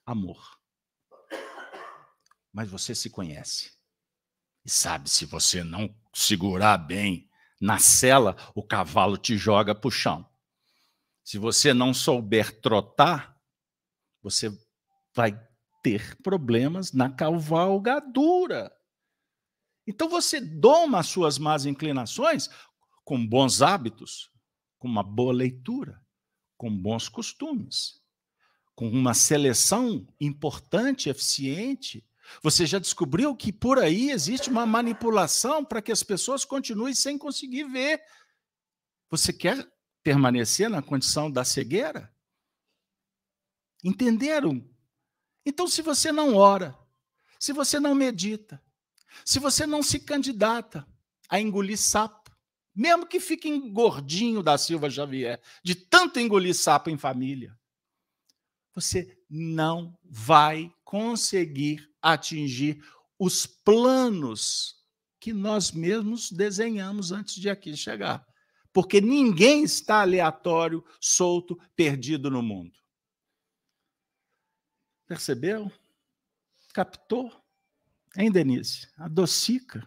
amor mas você se conhece. E sabe, se você não segurar bem na cela, o cavalo te joga para o chão. Se você não souber trotar, você vai ter problemas na cavalgadura. Então você doma as suas más inclinações com bons hábitos, com uma boa leitura, com bons costumes, com uma seleção importante, eficiente você já descobriu que por aí existe uma manipulação para que as pessoas continuem sem conseguir ver. Você quer permanecer na condição da cegueira? Entenderam? Então, se você não ora, se você não medita, se você não se candidata a engolir sapo, mesmo que fique gordinho da Silva Xavier, de tanto engolir sapo em família, você não vai conseguir atingir os planos que nós mesmos desenhamos antes de aqui chegar. Porque ninguém está aleatório, solto, perdido no mundo. Percebeu? Captou? Hein, Denise? Adocica.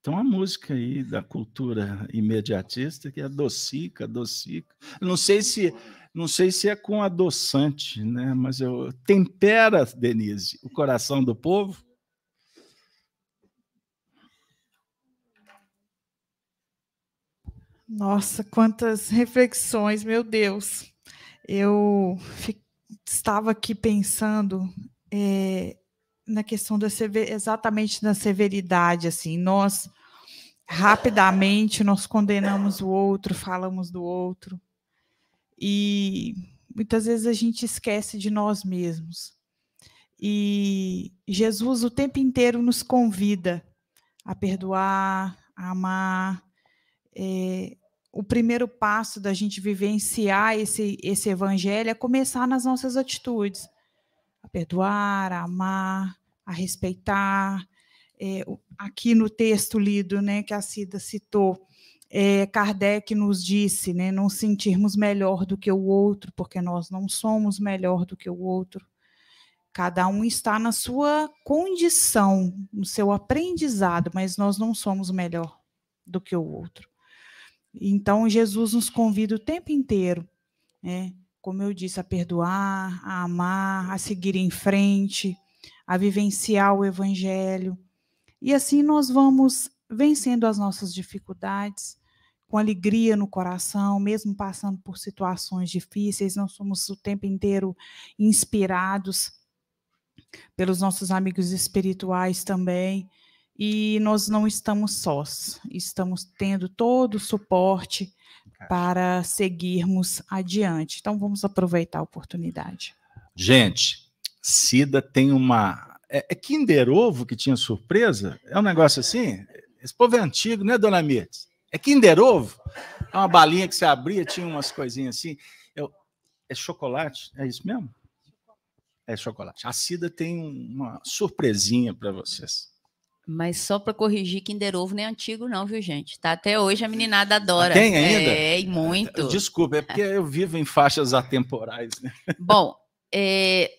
Tem uma música aí da cultura imediatista que é adocica, adocica. Não sei se não sei se é com adoçante, né? Mas eu tempera, Denise, o coração do povo. Nossa, quantas reflexões, meu Deus. Eu estava aqui pensando é, na questão da exatamente da severidade, assim, nós rapidamente nós condenamos o outro, falamos do outro, e muitas vezes a gente esquece de nós mesmos. E Jesus o tempo inteiro nos convida a perdoar, a amar. É, o primeiro passo da gente vivenciar esse, esse evangelho é começar nas nossas atitudes. A perdoar, a amar, a respeitar, é, aqui no texto lido, né, que a Cida citou, é, Kardec nos disse, né, não sentirmos melhor do que o outro, porque nós não somos melhor do que o outro. Cada um está na sua condição, no seu aprendizado, mas nós não somos melhor do que o outro. Então, Jesus nos convida o tempo inteiro, né, como eu disse, a perdoar, a amar, a seguir em frente, a vivenciar o Evangelho. E assim nós vamos vencendo as nossas dificuldades, com alegria no coração, mesmo passando por situações difíceis, nós somos o tempo inteiro inspirados pelos nossos amigos espirituais também, e nós não estamos sós, estamos tendo todo o suporte para seguirmos adiante. Então vamos aproveitar a oportunidade. Gente, Cida tem uma. É, é Kinder Ovo que tinha surpresa? É um negócio assim? Esse povo é antigo, né, dona Mirtes? É Kinder Ovo? É uma balinha que você abria, tinha umas coisinhas assim. Eu, é chocolate? É isso mesmo? É chocolate. A Cida tem uma surpresinha para vocês. Mas só para corrigir, Kinder Ovo não é antigo, não, viu, gente? Tá até hoje a meninada adora. Tem ainda? É, e muito. Desculpa, é porque eu vivo em faixas atemporais. Né? Bom, é,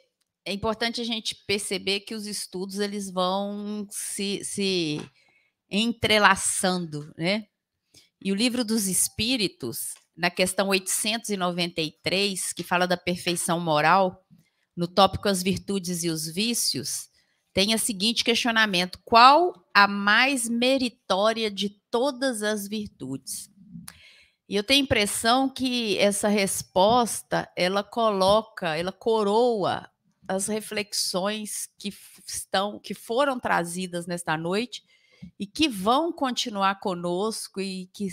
é importante a gente perceber que os estudos eles vão se, se entrelaçando, né? E o livro dos Espíritos, na questão 893, que fala da perfeição moral, no tópico As Virtudes e os Vícios, tem o seguinte questionamento: qual a mais meritória de todas as virtudes? E eu tenho a impressão que essa resposta ela coloca, ela coroa as reflexões que estão, que foram trazidas nesta noite e que vão continuar conosco e que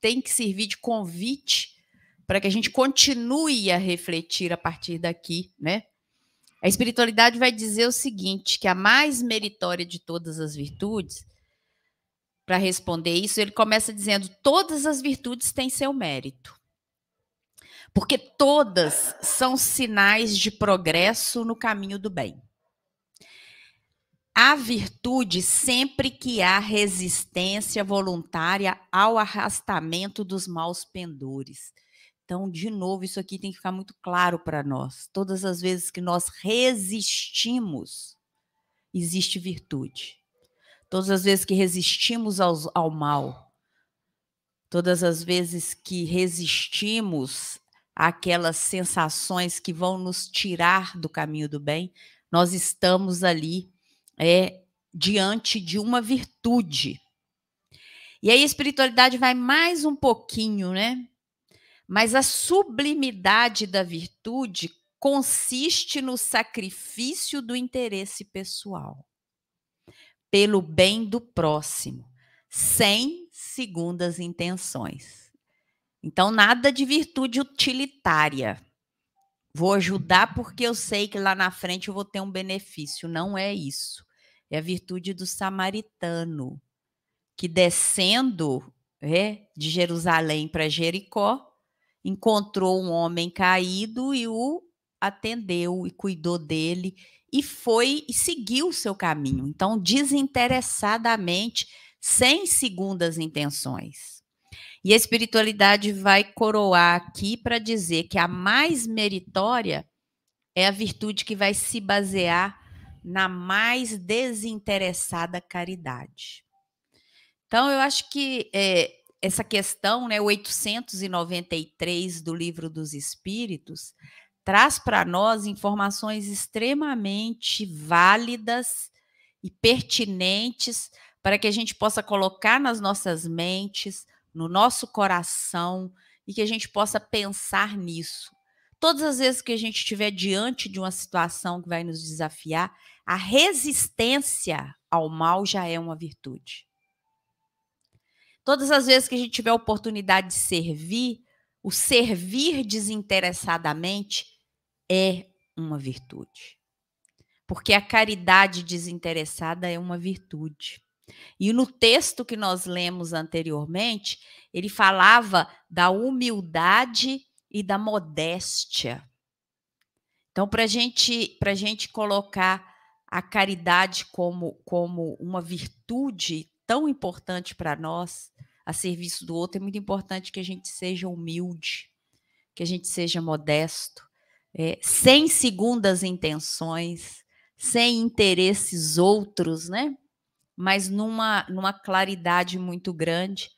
tem que servir de convite para que a gente continue a refletir a partir daqui, né? A espiritualidade vai dizer o seguinte, que a mais meritória de todas as virtudes, para responder isso, ele começa dizendo: todas as virtudes têm seu mérito. Porque todas são sinais de progresso no caminho do bem a virtude sempre que há resistência voluntária ao arrastamento dos maus pendores. Então, de novo, isso aqui tem que ficar muito claro para nós. Todas as vezes que nós resistimos, existe virtude. Todas as vezes que resistimos ao, ao mal, todas as vezes que resistimos àquelas sensações que vão nos tirar do caminho do bem, nós estamos ali é, diante de uma virtude. E aí a espiritualidade vai mais um pouquinho, né? Mas a sublimidade da virtude consiste no sacrifício do interesse pessoal, pelo bem do próximo, sem segundas intenções. Então, nada de virtude utilitária. Vou ajudar porque eu sei que lá na frente eu vou ter um benefício. Não é isso é a virtude do samaritano, que descendo é, de Jerusalém para Jericó, encontrou um homem caído e o atendeu e cuidou dele e foi e seguiu o seu caminho. Então, desinteressadamente, sem segundas intenções. E a espiritualidade vai coroar aqui para dizer que a mais meritória é a virtude que vai se basear na mais desinteressada caridade. Então, eu acho que é, essa questão, né, 893 do Livro dos Espíritos, traz para nós informações extremamente válidas e pertinentes para que a gente possa colocar nas nossas mentes, no nosso coração e que a gente possa pensar nisso. Todas as vezes que a gente estiver diante de uma situação que vai nos desafiar, a resistência ao mal já é uma virtude. Todas as vezes que a gente tiver a oportunidade de servir, o servir desinteressadamente é uma virtude. Porque a caridade desinteressada é uma virtude. E no texto que nós lemos anteriormente, ele falava da humildade e da modéstia. Então, para gente, a gente colocar a caridade como, como uma virtude tão importante para nós, a serviço do outro, é muito importante que a gente seja humilde, que a gente seja modesto, é, sem segundas intenções, sem interesses outros, né? Mas numa, numa claridade muito grande,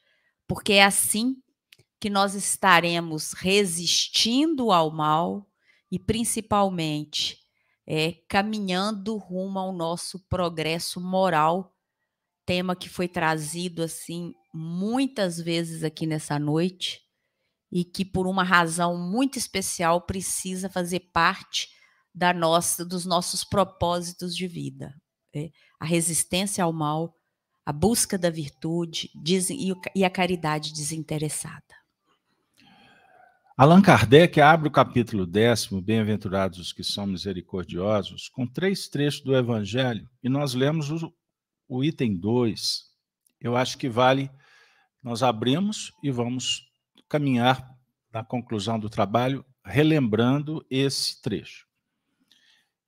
porque é assim que nós estaremos resistindo ao mal e, principalmente, é, caminhando rumo ao nosso progresso moral, tema que foi trazido assim muitas vezes aqui nessa noite e que por uma razão muito especial precisa fazer parte da nossa dos nossos propósitos de vida, é, a resistência ao mal, a busca da virtude e a caridade desinteressada. Allan Kardec abre o capítulo décimo, Bem-aventurados os que são misericordiosos, com três trechos do Evangelho, e nós lemos o, o item 2. Eu acho que vale, nós abrimos e vamos caminhar na conclusão do trabalho, relembrando esse trecho,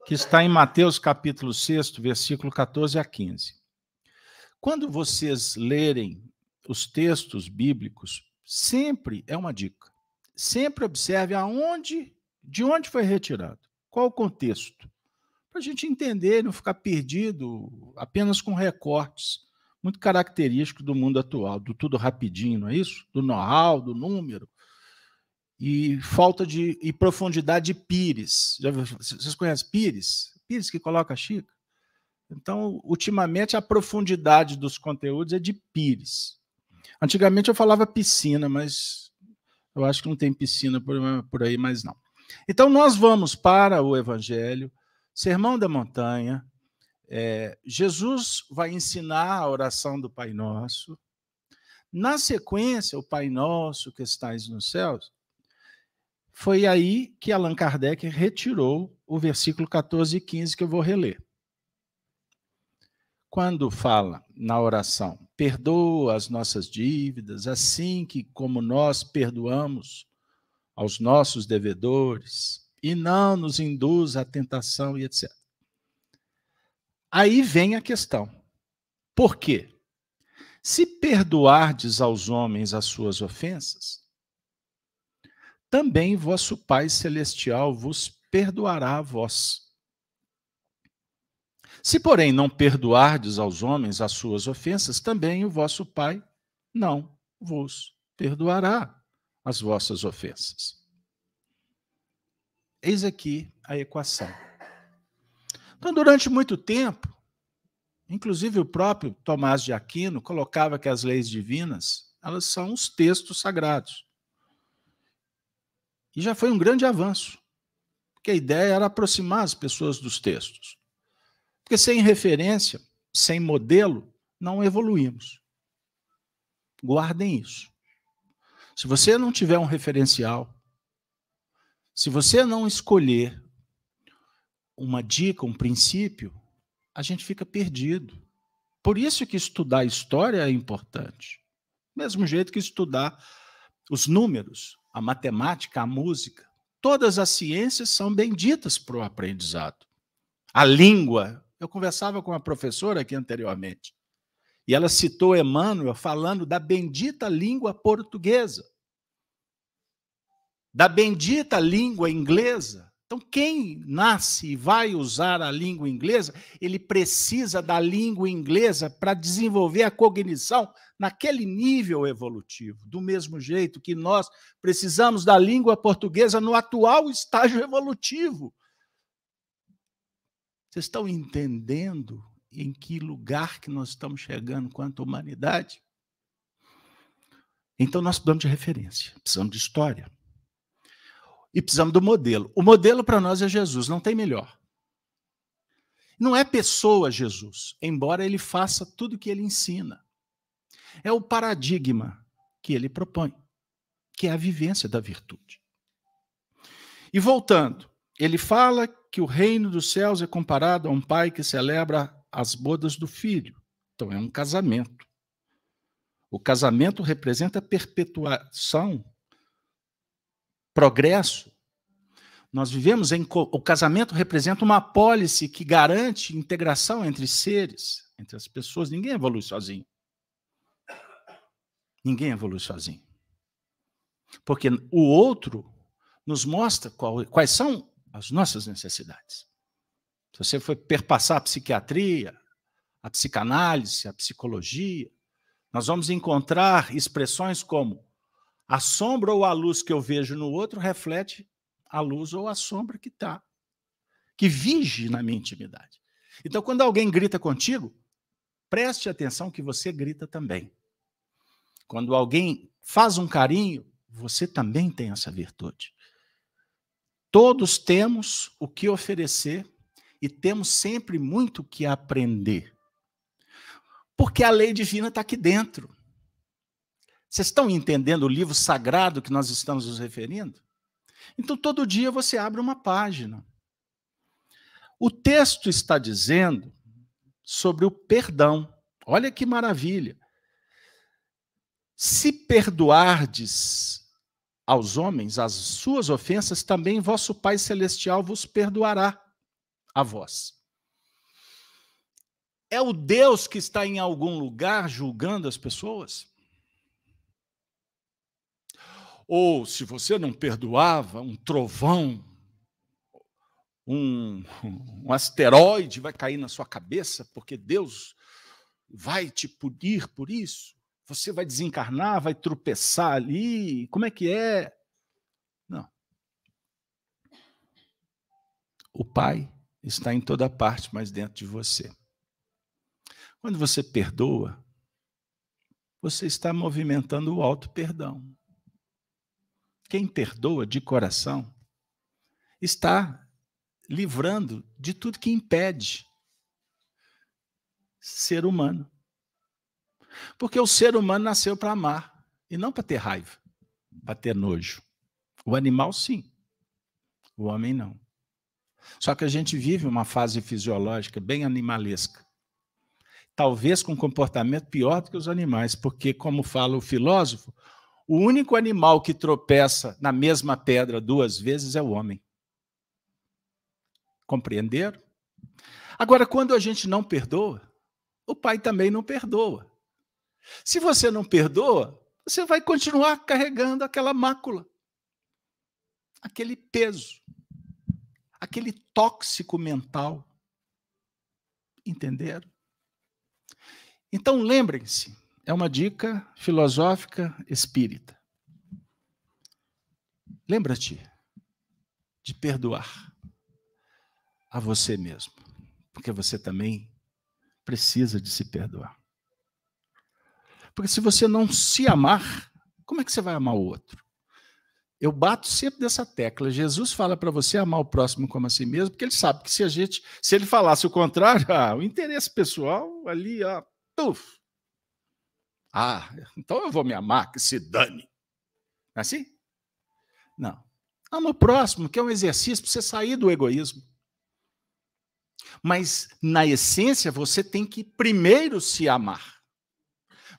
que está em Mateus capítulo 6, versículo 14 a 15. Quando vocês lerem os textos bíblicos, sempre é uma dica sempre observe aonde, de onde foi retirado, qual o contexto, para a gente entender e não ficar perdido apenas com recortes, muito característico do mundo atual, do tudo rapidinho, não é isso? Do know-how, do número, e falta de e profundidade de pires. Já, vocês conhecem pires? Pires que coloca a xícara? Então, ultimamente, a profundidade dos conteúdos é de pires. Antigamente eu falava piscina, mas eu acho que não tem piscina por, por aí, mas não. Então, nós vamos para o Evangelho, Sermão da Montanha. É, Jesus vai ensinar a oração do Pai Nosso. Na sequência, o Pai Nosso que estais nos céus. Foi aí que Allan Kardec retirou o versículo 14 e 15 que eu vou reler. Quando fala na oração, perdoa as nossas dívidas, assim que como nós perdoamos aos nossos devedores, e não nos induz à tentação e etc. Aí vem a questão. Por quê? Se perdoardes aos homens as suas ofensas, também vosso Pai celestial vos perdoará a vós. Se, porém, não perdoardes aos homens as suas ofensas, também o vosso Pai não vos perdoará as vossas ofensas. Eis aqui a equação. Então, durante muito tempo, inclusive o próprio Tomás de Aquino colocava que as leis divinas, elas são os textos sagrados. E já foi um grande avanço, porque a ideia era aproximar as pessoas dos textos. Porque sem referência, sem modelo, não evoluímos. Guardem isso. Se você não tiver um referencial, se você não escolher uma dica, um princípio, a gente fica perdido. Por isso que estudar história é importante. Mesmo jeito que estudar os números, a matemática, a música. Todas as ciências são benditas para o aprendizado. A língua eu conversava com uma professora aqui anteriormente, e ela citou Emmanuel falando da bendita língua portuguesa, da bendita língua inglesa. Então, quem nasce e vai usar a língua inglesa, ele precisa da língua inglesa para desenvolver a cognição naquele nível evolutivo, do mesmo jeito que nós precisamos da língua portuguesa no atual estágio evolutivo. Vocês estão entendendo em que lugar que nós estamos chegando quanto humanidade? Então nós precisamos de referência, precisamos de história. E precisamos do modelo. O modelo para nós é Jesus, não tem melhor. Não é pessoa Jesus, embora ele faça tudo o que ele ensina. É o paradigma que ele propõe, que é a vivência da virtude. E voltando, ele fala que o reino dos céus é comparado a um pai que celebra as bodas do filho. Então, é um casamento. O casamento representa perpetuação, progresso. Nós vivemos em. O casamento representa uma apólice que garante integração entre seres, entre as pessoas. Ninguém evolui sozinho. Ninguém evolui sozinho. Porque o outro nos mostra qual, quais são as nossas necessidades. Se você for perpassar a psiquiatria, a psicanálise, a psicologia, nós vamos encontrar expressões como a sombra ou a luz que eu vejo no outro reflete a luz ou a sombra que está, que vige na minha intimidade. Então, quando alguém grita contigo, preste atenção que você grita também. Quando alguém faz um carinho, você também tem essa virtude. Todos temos o que oferecer e temos sempre muito o que aprender. Porque a lei divina está aqui dentro. Vocês estão entendendo o livro sagrado que nós estamos nos referindo? Então, todo dia você abre uma página. O texto está dizendo sobre o perdão. Olha que maravilha. Se perdoardes aos homens as suas ofensas, também vosso Pai Celestial vos perdoará a vós. É o Deus que está em algum lugar julgando as pessoas? Ou se você não perdoava, um trovão, um, um asteroide vai cair na sua cabeça porque Deus vai te punir por isso? Você vai desencarnar, vai tropeçar ali? Como é que é? Não. O Pai está em toda parte, mas dentro de você. Quando você perdoa, você está movimentando o alto perdão. Quem perdoa de coração está livrando de tudo que impede ser humano. Porque o ser humano nasceu para amar e não para ter raiva, para ter nojo. O animal, sim. O homem, não. Só que a gente vive uma fase fisiológica bem animalesca. Talvez com comportamento pior do que os animais, porque, como fala o filósofo, o único animal que tropeça na mesma pedra duas vezes é o homem. Compreenderam? Agora, quando a gente não perdoa, o pai também não perdoa. Se você não perdoa, você vai continuar carregando aquela mácula, aquele peso, aquele tóxico mental. Entenderam? Então lembrem-se, é uma dica filosófica espírita. Lembra-te de perdoar a você mesmo, porque você também precisa de se perdoar. Porque se você não se amar, como é que você vai amar o outro? Eu bato sempre dessa tecla. Jesus fala para você amar o próximo como a si mesmo, porque ele sabe que se a gente, se ele falasse o contrário, ah, o interesse pessoal ali, ó, tuf. Ah, então eu vou me amar, que se dane. Não é assim? Não. Ama o próximo, que é um exercício para você sair do egoísmo. Mas, na essência, você tem que primeiro se amar.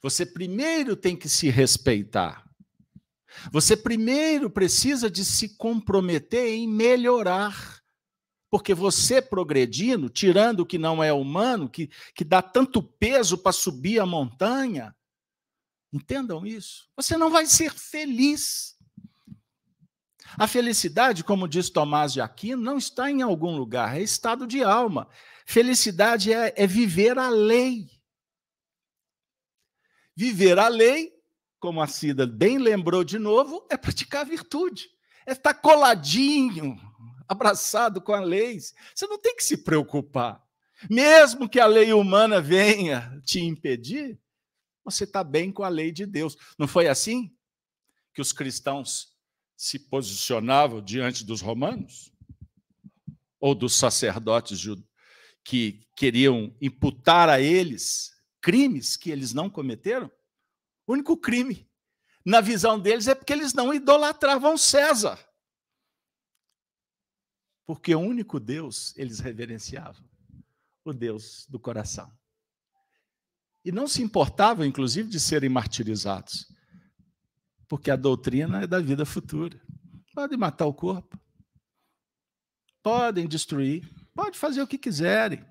Você primeiro tem que se respeitar. Você primeiro precisa de se comprometer em melhorar. Porque você progredindo, tirando o que não é humano, que, que dá tanto peso para subir a montanha, entendam isso, você não vai ser feliz. A felicidade, como diz Tomás de Aquino, não está em algum lugar, é estado de alma. Felicidade é, é viver a lei. Viver a lei, como a Cida bem lembrou de novo, é praticar virtude. É estar coladinho, abraçado com a lei. Você não tem que se preocupar. Mesmo que a lei humana venha te impedir, você está bem com a lei de Deus. Não foi assim que os cristãos se posicionavam diante dos romanos? Ou dos sacerdotes que queriam imputar a eles crimes que eles não cometeram? O único crime, na visão deles, é porque eles não idolatravam César. Porque o único Deus eles reverenciavam, o Deus do coração. E não se importavam, inclusive, de serem martirizados, porque a doutrina é da vida futura. Pode matar o corpo, podem destruir, pode fazer o que quiserem.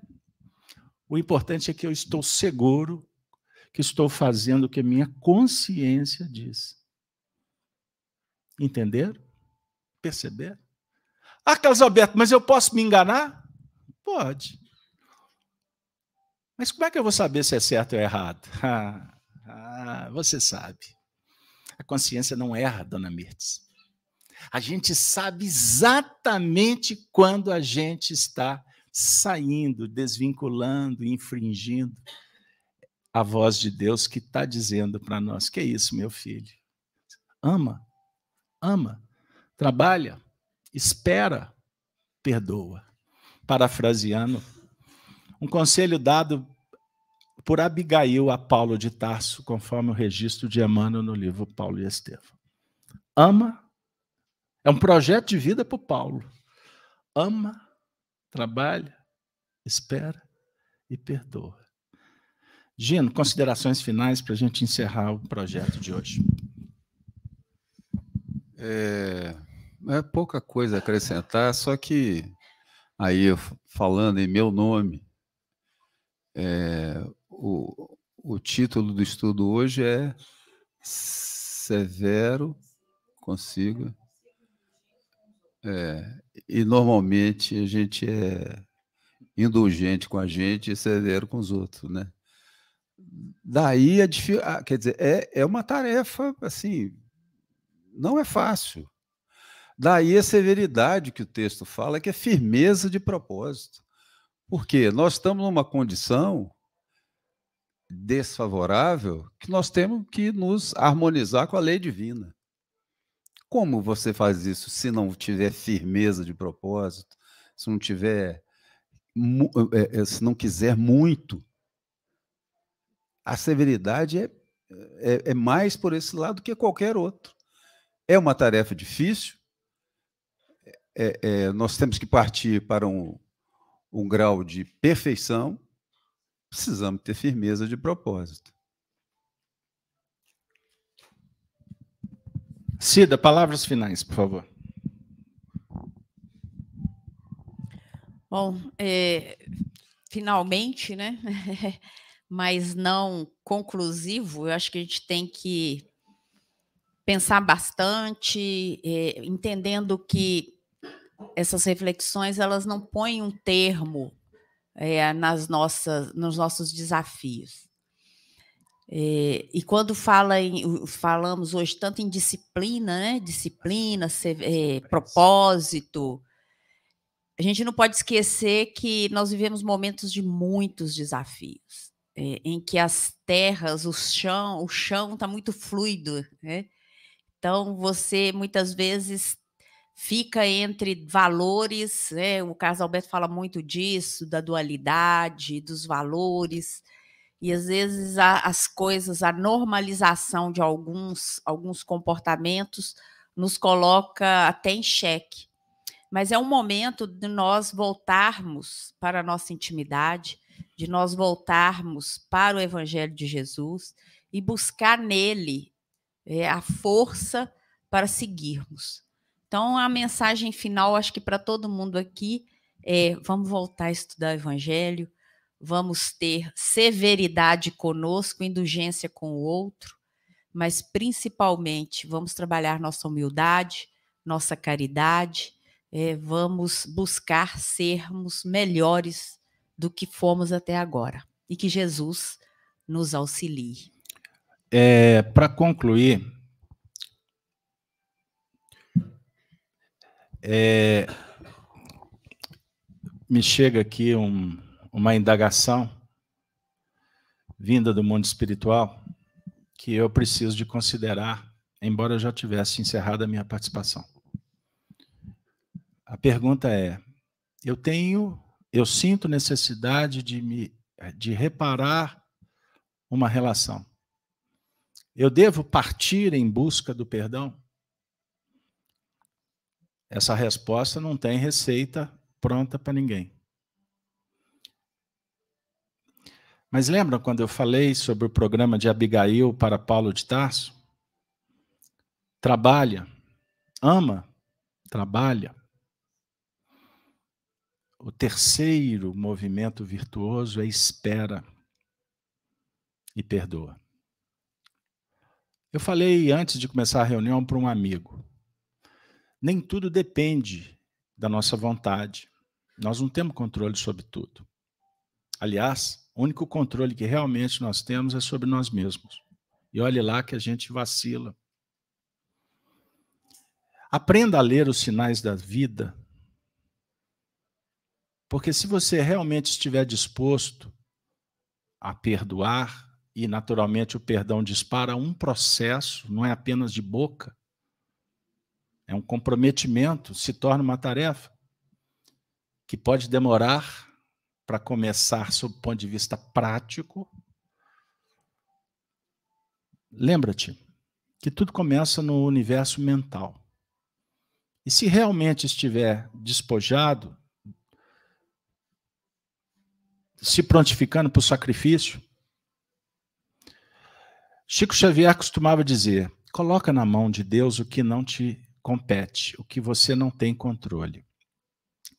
O importante é que eu estou seguro que estou fazendo o que a minha consciência diz. Entenderam? Perceberam? Ah, Carlos Alberto, mas eu posso me enganar? Pode. Mas como é que eu vou saber se é certo ou errado? Ah, ah, você sabe. A consciência não erra, dona Mirtes. A gente sabe exatamente quando a gente está saindo, desvinculando, infringindo a voz de Deus que está dizendo para nós: que é isso, meu filho? Ama, ama, trabalha, espera, perdoa. Parafraseando, um conselho dado por Abigail a Paulo de Tarso, conforme o registro de Emmanuel no livro Paulo e Estevão. Ama, é um projeto de vida para o Paulo. Ama, trabalha, espera e perdoa. Gino, considerações finais para a gente encerrar o projeto de hoje. É, é pouca coisa a acrescentar, só que aí falando em meu nome, é, o, o título do estudo hoje é Severo, consigo. É, e normalmente a gente é indulgente com a gente e severo com os outros, né? Daí a dificuldade, quer dizer, é, é uma tarefa assim, não é fácil. Daí a severidade que o texto fala, que é firmeza de propósito. Porque nós estamos numa condição desfavorável que nós temos que nos harmonizar com a lei divina. Como você faz isso se não tiver firmeza de propósito, se não tiver, é, é, se não quiser muito? A severidade é, é, é mais por esse lado que qualquer outro. É uma tarefa difícil. É, é, nós temos que partir para um, um grau de perfeição, precisamos ter firmeza de propósito. Cida, palavras finais, por favor. Bom, é, finalmente, né? Mas não conclusivo, eu acho que a gente tem que pensar bastante, é, entendendo que essas reflexões elas não põem um termo é, nas nossas, nos nossos desafios. É, e quando fala em, falamos hoje tanto em disciplina, né? disciplina, é, propósito, a gente não pode esquecer que nós vivemos momentos de muitos desafios, é, em que as terras, o chão, o chão está muito fluido, né? Então você muitas vezes fica entre valores, né? o Carlos Alberto fala muito disso, da dualidade, dos valores, e às vezes a, as coisas, a normalização de alguns, alguns comportamentos nos coloca até em xeque. Mas é um momento de nós voltarmos para a nossa intimidade, de nós voltarmos para o Evangelho de Jesus e buscar nele é, a força para seguirmos. Então, a mensagem final, acho que para todo mundo aqui, é: vamos voltar a estudar o Evangelho, vamos ter severidade conosco, indulgência com o outro, mas principalmente vamos trabalhar nossa humildade, nossa caridade, é, vamos buscar sermos melhores do que fomos até agora e que Jesus nos auxilie. É, para concluir, É, me chega aqui um, uma indagação vinda do mundo espiritual que eu preciso de considerar, embora eu já tivesse encerrado a minha participação. A pergunta é: eu tenho, eu sinto necessidade de me de reparar uma relação. Eu devo partir em busca do perdão? Essa resposta não tem receita pronta para ninguém. Mas lembra quando eu falei sobre o programa de Abigail para Paulo de Tarso? Trabalha, ama, trabalha. o terceiro movimento virtuoso é espera e perdoa. Eu falei antes de começar a reunião para um amigo. Nem tudo depende da nossa vontade. Nós não temos controle sobre tudo. Aliás, o único controle que realmente nós temos é sobre nós mesmos. E olhe lá que a gente vacila. Aprenda a ler os sinais da vida. Porque se você realmente estiver disposto a perdoar, e naturalmente o perdão dispara um processo, não é apenas de boca, é um comprometimento, se torna uma tarefa que pode demorar para começar sob o ponto de vista prático. Lembra-te que tudo começa no universo mental. E se realmente estiver despojado, se prontificando para o sacrifício, Chico Xavier costumava dizer: coloca na mão de Deus o que não te compete, o que você não tem controle.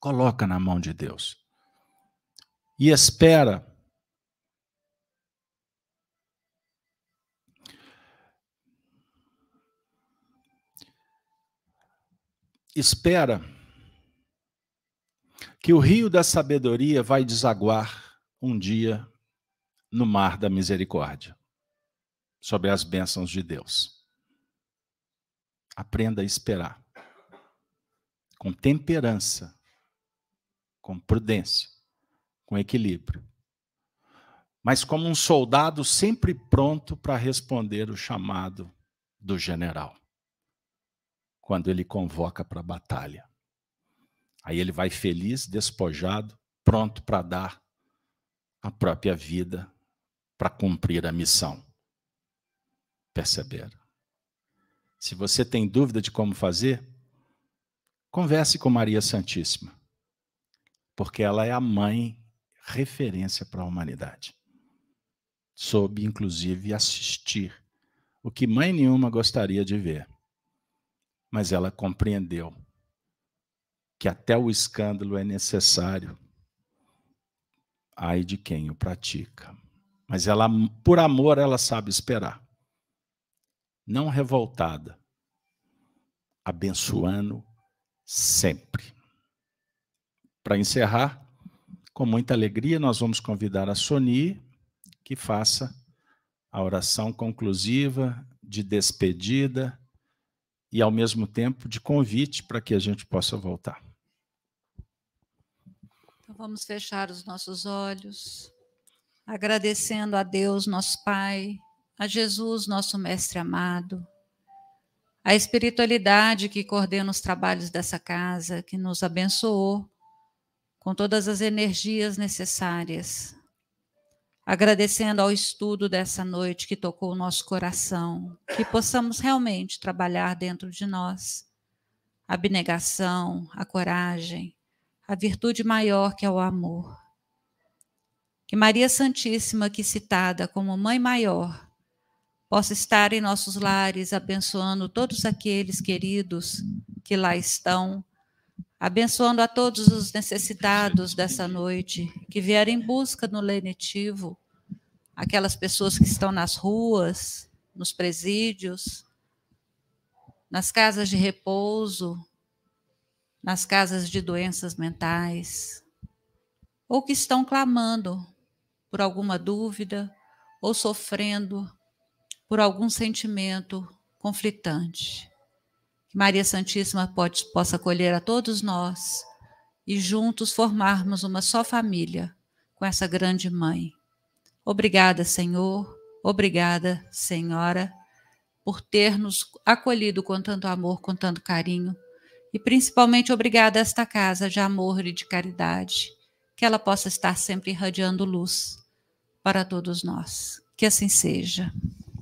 Coloca na mão de Deus. E espera. Espera que o rio da sabedoria vai desaguar um dia no mar da misericórdia sobre as bênçãos de Deus. Aprenda a esperar com temperança, com prudência, com equilíbrio. Mas como um soldado sempre pronto para responder o chamado do general, quando ele convoca para a batalha. Aí ele vai feliz, despojado, pronto para dar a própria vida para cumprir a missão. Perceberam? Se você tem dúvida de como fazer, converse com Maria Santíssima, porque ela é a mãe referência para a humanidade. Soube, inclusive, assistir o que mãe nenhuma gostaria de ver. Mas ela compreendeu que até o escândalo é necessário, ai de quem o pratica. Mas ela, por amor, ela sabe esperar não revoltada, abençoando sempre. Para encerrar, com muita alegria, nós vamos convidar a Soni que faça a oração conclusiva de despedida e, ao mesmo tempo, de convite para que a gente possa voltar. Então, vamos fechar os nossos olhos, agradecendo a Deus, nosso Pai, a Jesus, nosso Mestre amado, a espiritualidade que coordena os trabalhos dessa casa, que nos abençoou com todas as energias necessárias. Agradecendo ao estudo dessa noite que tocou o nosso coração, que possamos realmente trabalhar dentro de nós a abnegação, a coragem, a virtude maior que é o amor. Que Maria Santíssima, que citada como Mãe Maior, possa estar em nossos lares, abençoando todos aqueles queridos que lá estão, abençoando a todos os necessitados dessa noite, que vieram em busca no lenitivo, aquelas pessoas que estão nas ruas, nos presídios, nas casas de repouso, nas casas de doenças mentais, ou que estão clamando por alguma dúvida ou sofrendo por algum sentimento conflitante. Que Maria Santíssima pode, possa acolher a todos nós e juntos formarmos uma só família com essa grande mãe. Obrigada, Senhor, obrigada, Senhora, por ter nos acolhido com tanto amor, com tanto carinho. E principalmente obrigada a esta casa de amor e de caridade, que ela possa estar sempre irradiando luz para todos nós. Que assim seja.